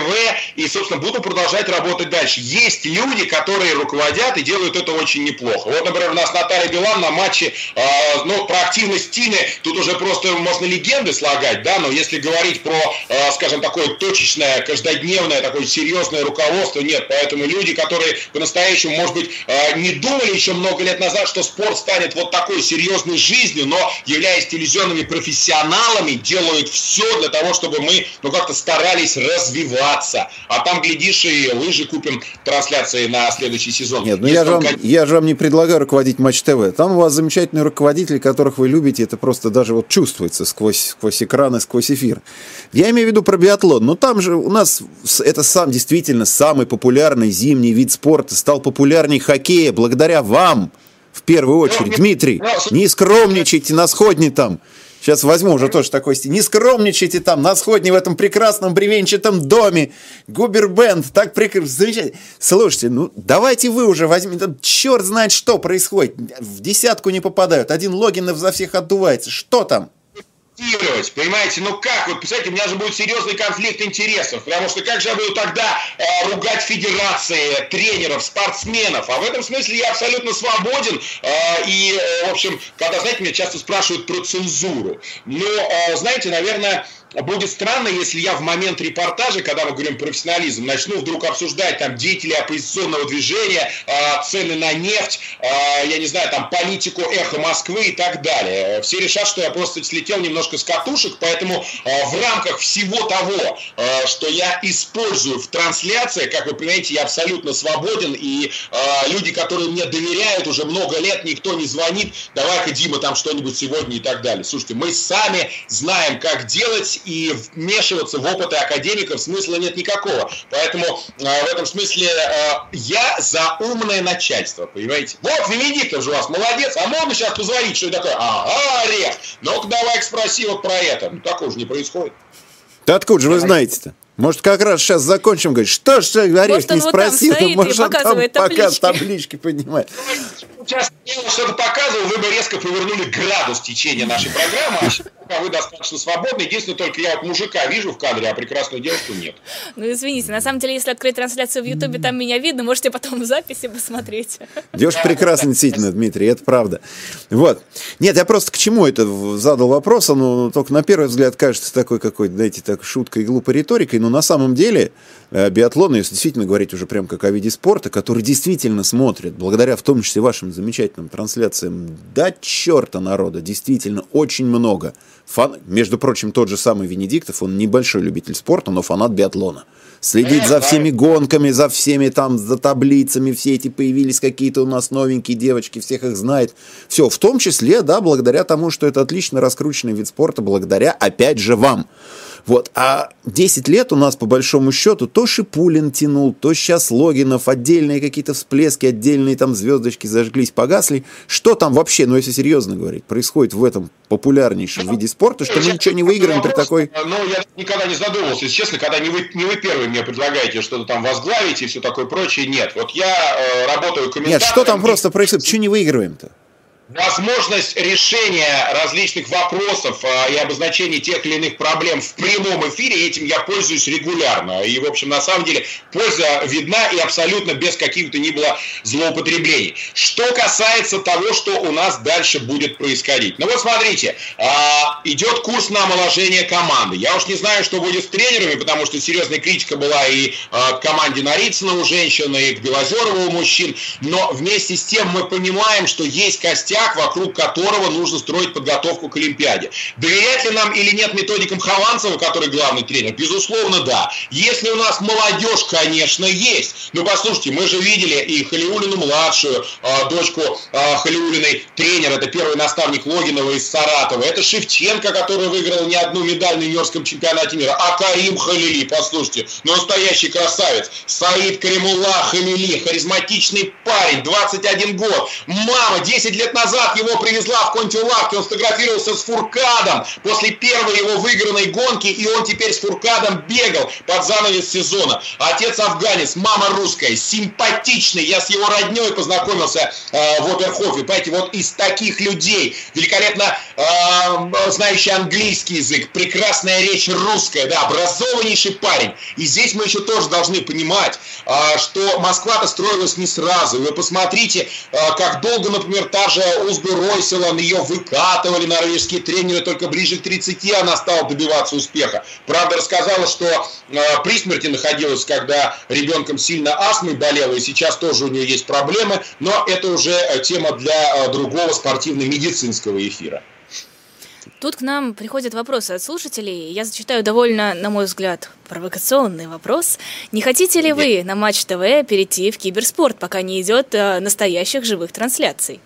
[SPEAKER 1] и, собственно, буду продолжать работать дальше. Есть люди, которые руководят и делают это очень неплохо. Вот, например, у нас Наталья Билан на матче, э, ну, про активность Тины, тут уже просто можно легенды слагать, да, но если говорить про, э, скажем, такое точечное, каждодневное, такое серьезное руководство, нет, поэтому Поэтому люди, которые по-настоящему, может быть, э, не думали еще много лет назад, что спорт станет вот такой серьезной жизнью, но являясь телевизионными профессионалами, делают все для того, чтобы мы, ну, как-то старались развиваться. А там, глядишь, и лыжи купим трансляции на следующий сезон.
[SPEAKER 2] Нет, ну я же, вам, я же вам не предлагаю руководить Матч ТВ. Там у вас замечательные руководители, которых вы любите, это просто даже вот чувствуется сквозь, сквозь экраны, сквозь эфир. Я имею в виду про биатлон, но там же у нас это сам действительно самый популярный популярный зимний вид спорта, стал популярней хоккея благодаря вам, в первую очередь. Дмитрий, не скромничайте на сходне там. Сейчас возьму уже тоже такой стиль. Не скромничайте там на сходне в этом прекрасном бревенчатом доме. Губербенд, так прекрасно. Замечательно. Слушайте, ну давайте вы уже возьмите. Там черт знает, что происходит. В десятку не попадают. Один Логинов за всех отдувается. Что там?
[SPEAKER 1] Конфликтировать, понимаете? Ну как? Вот, представляете, у меня же будет серьезный конфликт интересов, потому что как же я буду тогда э, ругать федерации, тренеров, спортсменов? А в этом смысле я абсолютно свободен. Э, и, э, в общем, когда, знаете, меня часто спрашивают про цензуру. Но, э, знаете, наверное, будет странно, если я в момент репортажа, когда мы говорим профессионализм, начну вдруг обсуждать там деятелей оппозиционного движения, э, цены на нефть, э, я не знаю, там политику эхо Москвы и так далее. Все решат, что я просто слетел немножко с катушек, поэтому э, в рамках всего того, что я использую в трансляции, как вы понимаете, я абсолютно свободен, и люди, которые мне доверяют уже много лет, никто не звонит, давай-ка, Дима, там что-нибудь сегодня и так далее. Слушайте, мы сами знаем, как делать, и вмешиваться в опыты академиков смысла нет никакого. Поэтому э, в этом смысле э, я за умное начальство, понимаете? Вот Венедиктов же у вас молодец, а можно сейчас позвонить, что это такое? Ага, орех. Ну-ка давай спроси вот про это. Ну, такого же не происходит.
[SPEAKER 2] Да откуда же вы знаете-то? Может, как раз сейчас закончим, говорить, что ж Орех не спросил,
[SPEAKER 3] вот может, он там
[SPEAKER 2] пока таблички поднимает.
[SPEAKER 1] Сейчас что-то показывал, вы бы резко повернули градус течения нашей программы, а вы достаточно свободны. Единственное, только я вот мужика вижу в кадре, а прекрасную девушку нет.
[SPEAKER 3] Ну, извините, на самом деле, если открыть трансляцию в Ютубе, там меня видно, можете потом в записи посмотреть.
[SPEAKER 2] Девушка прекрасная, действительно, Дмитрий, это правда. Вот. Нет, я просто к чему это задал вопрос, но только на первый взгляд кажется такой какой-то, знаете, так шуткой и глупой риторикой, но на самом деле э, биатлон, если действительно говорить уже прям как о виде спорта, который действительно смотрит, благодаря в том числе вашим замечательным трансляциям, да черта народа, действительно очень много. Фан... Между прочим, тот же самый Венедиктов, он небольшой любитель спорта, но фанат биатлона. Следить за всеми гонками, за всеми там, за таблицами, все эти появились какие-то у нас новенькие девочки, всех их знает. Все, в том числе, да, благодаря тому, что это отлично раскрученный вид спорта, благодаря, опять же, вам. Вот. А 10 лет у нас, по большому счету, то Шипулин тянул, то сейчас Логинов, отдельные какие-то всплески, отдельные там звездочки зажглись, погасли. Что там вообще, ну если серьезно говорить, происходит в этом популярнейшем виде спорта, что мы ничего не выиграем при такой...
[SPEAKER 1] Ну, я никогда не задумывался, если честно, когда не вы, не вы первые мне предлагаете что-то там возглавить и все такое прочее, нет. Вот я э, работаю комментатором...
[SPEAKER 2] Нет, что там просто происходит? Почему не выигрываем-то?
[SPEAKER 1] Возможность решения различных вопросов а, и обозначения тех или иных проблем в прямом эфире, этим я пользуюсь регулярно. И, в общем, на самом деле, польза видна и абсолютно без каких-то ни было злоупотреблений. Что касается того, что у нас дальше будет происходить. Ну вот смотрите, а, идет курс на омоложение команды. Я уж не знаю, что будет с тренерами, потому что серьезная критика была и а, к команде Нарицына у женщин, и к Белозерову у мужчин. Но вместе с тем мы понимаем, что есть костяк костяк, вокруг которого нужно строить подготовку к Олимпиаде. Доверять ли нам или нет методикам Хованцева, который главный тренер? Безусловно, да. Если у нас молодежь, конечно, есть. Но послушайте, мы же видели и Халиулину младшую, а, дочку а, Халиулиной, тренер, это первый наставник Логинова из Саратова. Это Шевченко, который выиграл не одну медаль на юниорском чемпионате мира. А Карим Халили, послушайте, настоящий красавец. Саид Каримулла Халили, харизматичный парень, 21 год. Мама 10 лет назад назад его привезла в Контюлавке, он сфотографировался с Фуркадом после первой его выигранной гонки, и он теперь с Фуркадом бегал под занавес сезона. Отец афганец, мама русская, симпатичный, я с его родней познакомился э, в Оберхофе, понимаете, вот из таких людей, великолепно э, знающий английский язык, прекрасная речь русская, да, образованнейший парень. И здесь мы еще тоже должны понимать, э, что Москва-то строилась не сразу. Вы посмотрите, э, как долго, например, та же Узбы Ройселан, ее выкатывали норвежские тренеры, только ближе к 30 она стала добиваться успеха. Правда, рассказала, что э, при смерти находилась, когда ребенком сильно астмой болела, и сейчас тоже у нее есть проблемы, но это уже э, тема для другого спортивно-медицинского эфира.
[SPEAKER 3] Тут к нам приходят вопросы от слушателей. Я зачитаю довольно, на мой взгляд, провокационный вопрос. Не хотите ли вы на Матч ТВ перейти в киберспорт, пока не идет э, настоящих живых трансляций?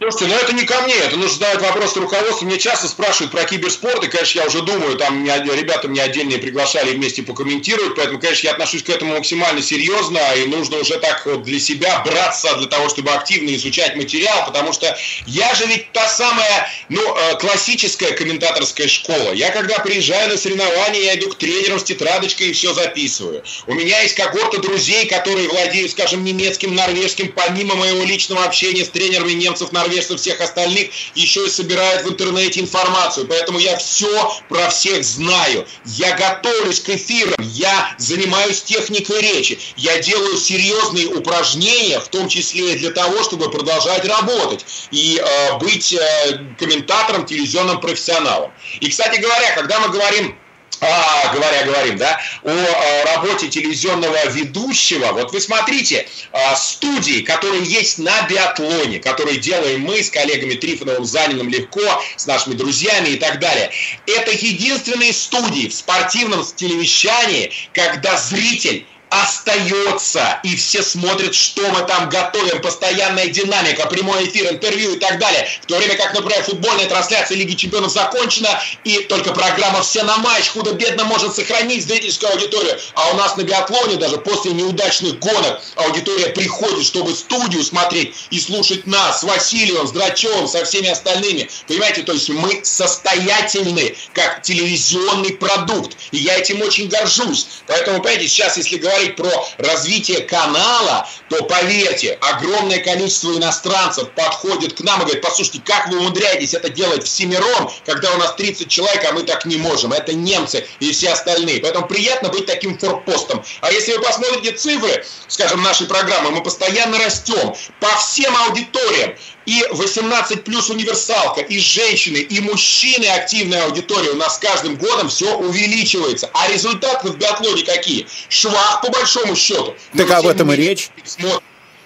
[SPEAKER 1] Слушайте, ну это не ко мне, это нужно задавать вопрос руководству. Мне часто спрашивают про киберспорт, и, конечно, я уже думаю, там меня, ребята мне отдельные приглашали вместе покомментировать, поэтому, конечно, я отношусь к этому максимально серьезно, и нужно уже так вот для себя браться для того, чтобы активно изучать материал, потому что я же ведь та самая, ну, э, классическая комментаторская школа. Я когда приезжаю на соревнования, я иду к тренерам с тетрадочкой и все записываю. У меня есть когорта друзей, которые владеют, скажем, немецким, норвежским, помимо моего личного общения с тренерами немцев, норвежцев, норвежцев, всех остальных, еще и собирает в интернете информацию. Поэтому я все про всех знаю. Я готовлюсь к эфирам, я занимаюсь техникой речи, я делаю серьезные упражнения, в том числе и для того, чтобы продолжать работать и э, быть э, комментатором, телевизионным профессионалом. И, кстати говоря, когда мы говорим а, говоря, говорим, да, о, о работе телевизионного ведущего. Вот вы смотрите, а, студии, которые есть на биатлоне, которые делаем мы с коллегами Трифоновым, Заниным легко, с нашими друзьями и так далее. Это единственные студии в спортивном телевещании, когда зритель остается, и все смотрят, что мы там готовим, постоянная динамика, прямой эфир, интервью и так далее. В то время как, например, футбольная трансляция Лиги Чемпионов закончена, и только программа «Все на матч» худо-бедно может сохранить зрительскую аудиторию. А у нас на биатлоне даже после неудачных гонок аудитория приходит, чтобы студию смотреть и слушать нас с Васильевым, с Драчевым, со всеми остальными. Понимаете, то есть мы состоятельны, как телевизионный продукт. И я этим очень горжусь. Поэтому, понимаете, сейчас, если говорить говорить про развитие канала, то поверьте, огромное количество иностранцев подходит к нам и говорит, послушайте, как вы умудряетесь это делать в семером, когда у нас 30 человек, а мы так не можем. Это немцы и все остальные. Поэтому приятно быть таким форпостом. А если вы посмотрите цифры, скажем, нашей программы, мы постоянно растем по всем аудиториям и 18 плюс универсалка, и женщины, и мужчины активная аудитория у нас с каждым годом все увеличивается. А результаты в биатлоне какие? Швах по большому счету.
[SPEAKER 2] Так об этом и речь.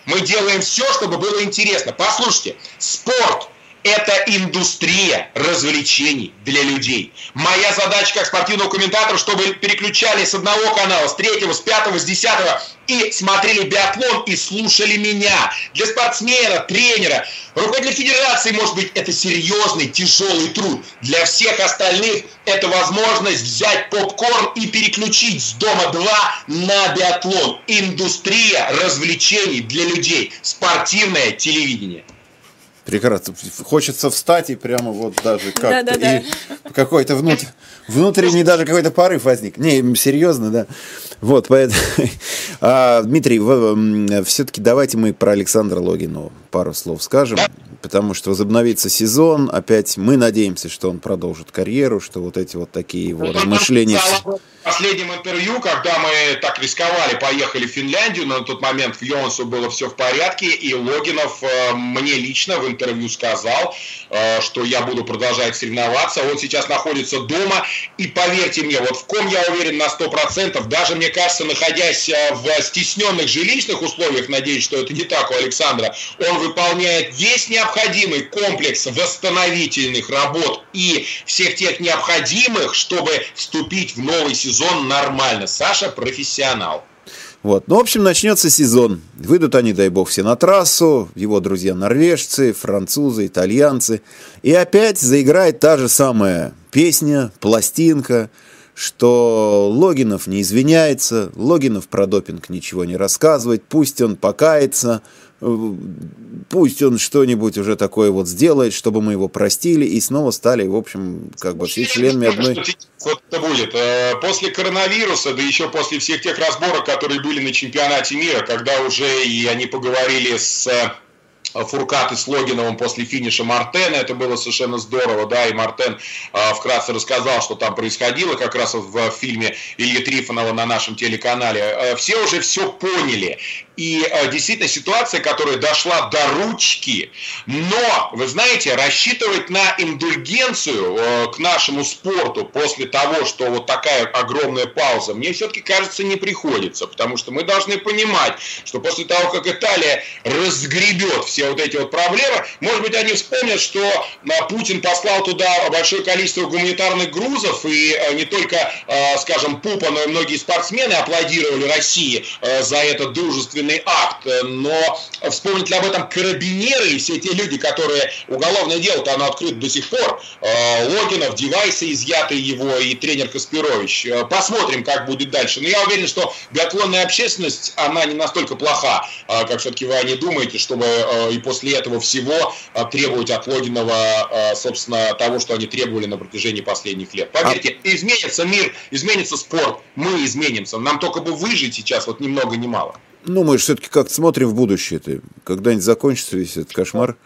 [SPEAKER 1] Мы делаем все, чтобы было интересно. Послушайте, спорт это индустрия развлечений для людей. Моя задача как спортивного комментатора, чтобы переключали с одного канала, с третьего, с пятого, с десятого и смотрели биатлон и слушали меня. Для спортсмена, тренера, руководителя федерации, может быть, это серьезный, тяжелый труд. Для всех остальных это возможность взять попкорн и переключить с дома 2 на биатлон. Индустрия развлечений для людей. Спортивное телевидение.
[SPEAKER 2] Прекрасно. Хочется встать и прямо вот даже как-то. Да, да, да. Какой-то внут... внутренний даже какой-то порыв возник. Не, серьезно, да. Вот, поэтому... А, Дмитрий, все-таки давайте мы про Александра Логину пару слов скажем потому что возобновится сезон, опять мы надеемся, что он продолжит карьеру, что вот эти вот такие его ну, размышления...
[SPEAKER 1] В последнем интервью, когда мы так рисковали, поехали в Финляндию, но на тот момент в Йонсу было все в порядке, и Логинов э, мне лично в интервью сказал, э, что я буду продолжать соревноваться. Он сейчас находится дома, и поверьте мне, вот в ком я уверен на 100%, даже, мне кажется, находясь э, в стесненных жилищных условиях, надеюсь, что это не так у Александра, он выполняет весь необходимый необходимый комплекс восстановительных работ и всех тех необходимых, чтобы вступить в новый сезон нормально. Саша профессионал.
[SPEAKER 2] Вот. Ну, в общем, начнется сезон. Выйдут они, дай бог, все на трассу. Его друзья норвежцы, французы, итальянцы. И опять заиграет та же самая песня, пластинка, что Логинов не извиняется, Логинов про допинг ничего не рассказывает, пусть он покается, пусть он что-нибудь уже такое вот сделает, чтобы мы его простили и снова стали, в общем, как бы все членами одной...
[SPEAKER 1] Вот это будет. Э, после коронавируса, да еще после всех тех разборок, которые были на чемпионате мира, когда уже и они поговорили с э, Фуркат и с Логиновым после финиша Мартена. Это было совершенно здорово, да, и Мартен э, вкратце рассказал, что там происходило как раз в, в фильме Ильи Трифонова на нашем телеканале. Э, все уже все поняли. И э, действительно ситуация, которая дошла до ручки, но, вы знаете, рассчитывать на индульгенцию э, к нашему спорту после того, что вот такая огромная пауза, мне все-таки кажется не приходится, потому что мы должны понимать, что после того, как Италия разгребет все вот эти вот проблемы. Может быть, они вспомнят, что а, Путин послал туда большое количество гуманитарных грузов, и не только, скажем, Пупа, но и многие спортсмены аплодировали России за этот дружественный акт. Но вспомнят ли об этом карабинеры и все те люди, которые уголовное дело-то оно открыто до сих пор. Логинов, девайсы изъяты его и тренер Каспирович. Посмотрим, как будет дальше. Но я уверен, что биатлонная общественность, она не настолько плоха, как все-таки вы не думаете, чтобы и после этого всего требовать от Логинова, собственно, того, что они требовали на протяжении последних лет. Поверьте, а... изменится мир, изменится спорт, мы изменимся. Нам только бы выжить сейчас, вот ни много ни мало.
[SPEAKER 2] Ну, мы же все-таки как-то смотрим в будущее. -то. Когда-нибудь закончится весь этот кошмар.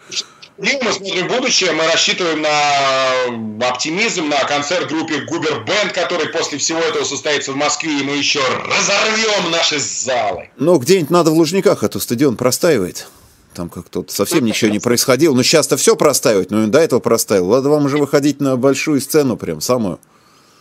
[SPEAKER 1] И мы смотрим будущее, мы рассчитываем на оптимизм, на концерт группе Губер Бенд, который после всего этого состоится в Москве, и мы еще разорвем наши залы.
[SPEAKER 2] Ну, где-нибудь надо в Лужниках, а то стадион простаивает. Там как-то совсем ничего не происходило. Но сейчас-то все простаивать, но и до этого простаивал. Надо вам уже выходить на большую сцену, прям самую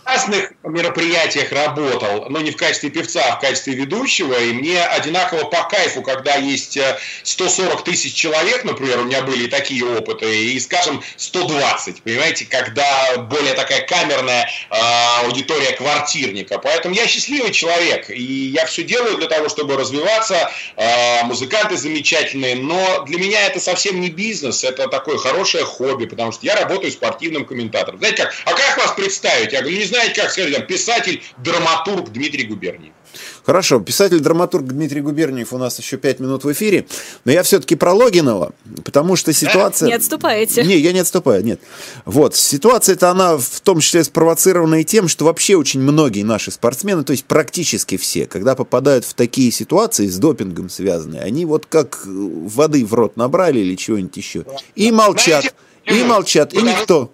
[SPEAKER 1] разных мероприятиях работал, но не в качестве певца, а в качестве ведущего, и мне одинаково по кайфу, когда есть 140 э, тысяч человек, например, у меня были такие опыты, и, скажем, 120, понимаете, когда более такая камерная э, аудитория квартирника. Поэтому я счастливый человек, и я все делаю для того, чтобы развиваться, э, музыканты замечательные, но для меня это совсем не бизнес, это такое хорошее хобби, потому что я работаю спортивным комментатором. Знаете как, а как вас представить? Я говорю, не знаете, как сказать, писатель, драматург Дмитрий Губерниев.
[SPEAKER 2] Хорошо, писатель-драматург Дмитрий Губерниев у нас еще пять минут в эфире, но я все-таки про Логинова, потому что ситуация...
[SPEAKER 3] Не отступаете.
[SPEAKER 2] Не, я не отступаю, нет. Вот, ситуация-то она в том числе спровоцирована и тем, что вообще очень многие наши спортсмены, то есть практически все, когда попадают в такие ситуации с допингом связанные, они вот как воды в рот набрали или чего-нибудь еще, и молчат, и молчат, и никто...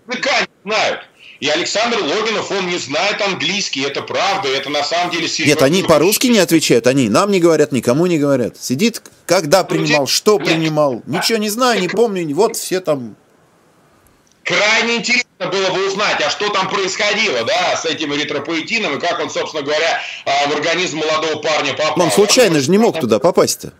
[SPEAKER 1] Знают. И Александр Логинов, он не знает английский, это правда, это на самом деле серьезно.
[SPEAKER 2] Нет, они по-русски не отвечают, они нам не говорят, никому не говорят. Сидит, когда ну, принимал, что принимал, ничего не знаю, не помню, вот все там...
[SPEAKER 1] Крайне интересно было бы узнать, а что там происходило, да, с этим эритропоэтином, и как он, собственно говоря, а, в организм молодого парня попал.
[SPEAKER 2] Он случайно же не мог туда попасть-то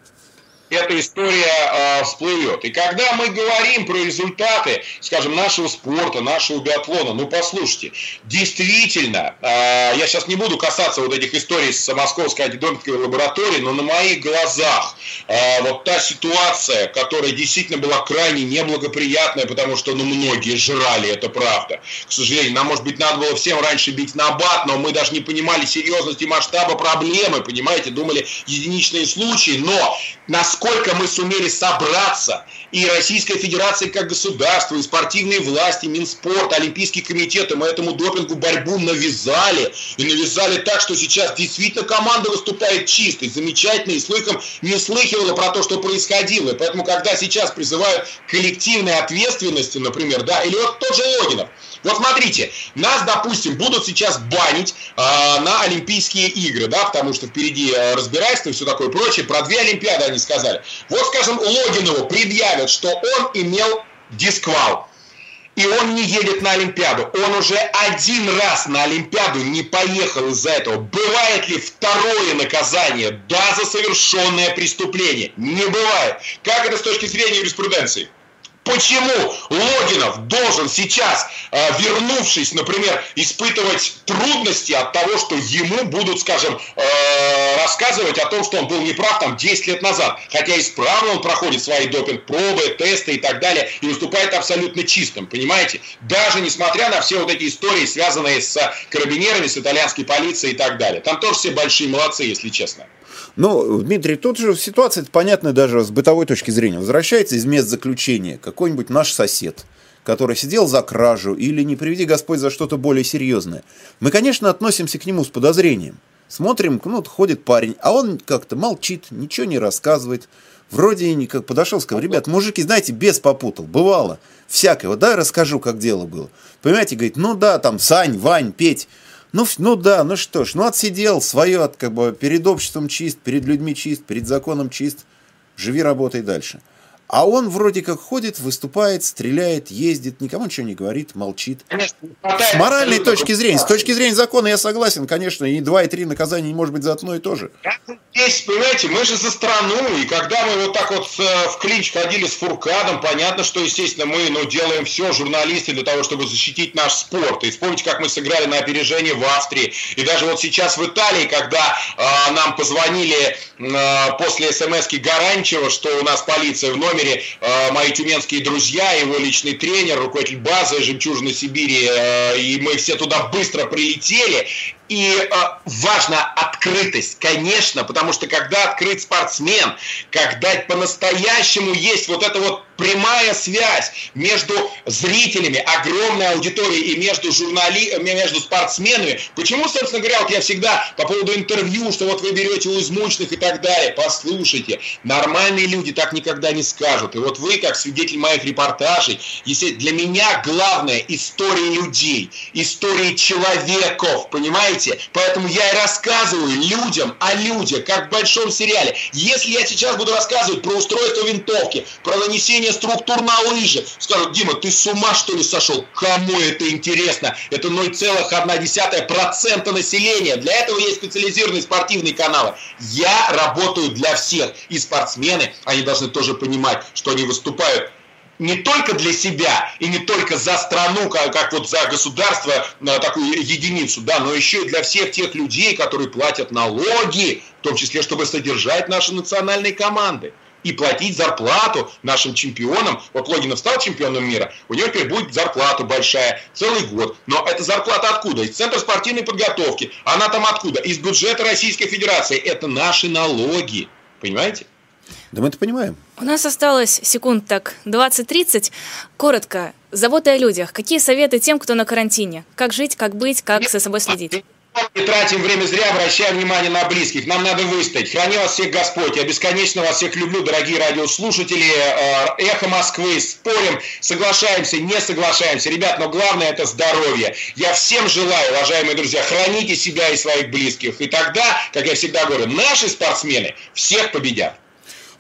[SPEAKER 1] эта история э, всплывет. И когда мы говорим про результаты, скажем, нашего спорта, нашего биатлона, ну послушайте, действительно, э, я сейчас не буду касаться вот этих историй с Московской антидопинговой лабораторией, но на моих глазах э, вот та ситуация, которая действительно была крайне неблагоприятная, потому что ну, многие жрали, это правда. К сожалению, нам, может быть, надо было всем раньше бить на бат, но мы даже не понимали серьезности масштаба проблемы, понимаете, думали единичные случаи, но нас насколько мы сумели собраться, и Российская Федерация как государство, и спортивные власти, Минспорт, Олимпийский комитет, и мы этому допингу борьбу навязали. И навязали так, что сейчас действительно команда выступает чистой, замечательной, и слыхом не слыхивала про то, что происходило. И поэтому, когда сейчас призывают коллективной ответственности, например, да, или вот тот же Логинов, вот смотрите, нас, допустим, будут сейчас банить э, на Олимпийские игры, да, потому что впереди э, разбирательство и все такое прочее. Про две Олимпиады они сказали. Вот, скажем, Логинову предъявят, что он имел дисквал. И он не едет на Олимпиаду. Он уже один раз на Олимпиаду не поехал из-за этого. Бывает ли второе наказание? Да, за совершенное преступление. Не бывает. Как это с точки зрения юриспруденции? Почему Логинов должен сейчас, э, вернувшись, например, испытывать трудности от того, что ему будут, скажем, э, рассказывать о том, что он был неправ там 10 лет назад, хотя исправно он проходит свои допинг-пробы, тесты и так далее, и выступает абсолютно чистым, понимаете? Даже несмотря на все вот эти истории, связанные с карабинерами, с итальянской полицией и так далее. Там тоже все большие молодцы, если честно.
[SPEAKER 2] Ну, Дмитрий, тут же ситуация понятная даже с бытовой точки зрения. Возвращается из мест заключения какой-нибудь наш сосед, который сидел за кражу или, не приведи Господь, за что-то более серьезное. Мы, конечно, относимся к нему с подозрением. Смотрим, ну, ходит парень, а он как-то молчит, ничего не рассказывает. Вроде никак подошел, сказал, ребят, мужики, знаете, без попутал, бывало, всякого, да, расскажу, как дело было. Понимаете, говорит, ну да, там, Сань, Вань, Петь, ну, ну да, ну что ж, ну отсидел свое, от, как бы перед обществом чист, перед людьми чист, перед законом чист. Живи, работай дальше. А он вроде как ходит, выступает, стреляет, ездит, никому ничего не говорит, молчит. С моральной точки зрения, с точки зрения закона я согласен, конечно, и два, и три наказания не может быть за одно и то же.
[SPEAKER 1] Здесь, понимаете, мы же за страну, и когда мы вот так вот э, в клинч ходили с Фуркадом, понятно, что, естественно, мы ну, делаем все, журналисты, для того, чтобы защитить наш спорт. И вспомните, как мы сыграли на опережение в Австрии. И даже вот сейчас в Италии, когда э, нам позвонили э, после смс-ки Гаранчева, что у нас полиция в номере, номере э, мои тюменские друзья, его личный тренер, руководитель базы «Жемчужины Сибири», э, и мы все туда быстро прилетели. И э, важна открытость, конечно, потому что когда открыт спортсмен, когда по-настоящему есть вот эта вот прямая связь между зрителями, огромной аудиторией и между, журнали... между спортсменами. Почему, собственно говоря, вот я всегда по поводу интервью, что вот вы берете у измученных и так далее, послушайте, нормальные люди так никогда не скажут. И вот вы, как свидетель моих репортажей, если для меня главное история людей, истории человеков, понимаете? Поэтому я и рассказываю людям о людях, как в большом сериале. Если я сейчас буду рассказывать про устройство винтовки, про нанесение структур на лыжи. Скажут, Дима, ты с ума что ли сошел? Кому это интересно? Это 0,1% населения. Для этого есть специализированные спортивные каналы. Я работаю для всех. И спортсмены, они должны тоже понимать, что они выступают не только для себя и не только за страну, как, как вот за государство, такую единицу, да, но еще и для всех тех людей, которые платят налоги, в том числе, чтобы содержать наши национальные команды и платить зарплату нашим чемпионам. Вот Логинов стал чемпионом мира, у него теперь будет зарплата большая, целый год. Но эта зарплата откуда? Из Центра спортивной подготовки. Она там откуда? Из бюджета Российской Федерации. Это наши налоги. Понимаете?
[SPEAKER 2] Да мы это понимаем.
[SPEAKER 3] У нас осталось секунд так 20-30. Коротко, забота о людях. Какие советы тем, кто на карантине? Как жить, как быть, как за собой следить?
[SPEAKER 1] не тратим время зря, обращаем внимание на близких. Нам надо выстоять. Храни вас всех Господь. Я бесконечно вас всех люблю, дорогие радиослушатели. Э, Эхо Москвы. Спорим, соглашаемся, не соглашаемся. Ребят, но главное это здоровье. Я всем желаю, уважаемые друзья, храните себя и своих близких. И тогда, как я всегда говорю, наши спортсмены всех победят.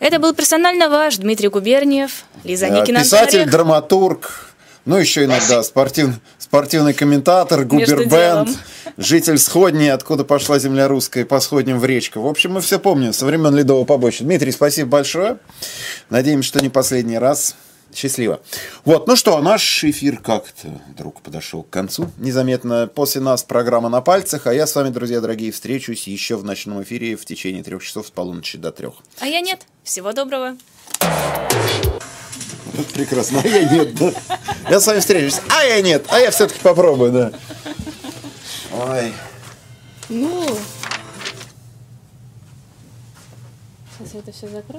[SPEAKER 3] Это был персонально ваш Дмитрий Губерниев, Лиза э, Никина.
[SPEAKER 2] Писатель, драматург, ну, еще иногда спортив, спортивный комментатор, губербенд, житель Сходни, откуда пошла земля русская, по Сходням в речку. В общем, мы все помним, со времен Ледового побоища. Дмитрий, спасибо большое. Надеемся, что не последний раз. Счастливо. Вот, ну что, наш эфир как-то вдруг подошел к концу незаметно. После нас программа на пальцах, а я с вами, друзья дорогие, встречусь еще в ночном эфире в течение трех часов с полуночи до трех.
[SPEAKER 3] А я нет. Всего доброго.
[SPEAKER 2] Прекрасно. А я нет, да. Я с вами встречусь. А я нет. А я все-таки попробую, да. Ой.
[SPEAKER 3] Ну. Сейчас я это все закрою.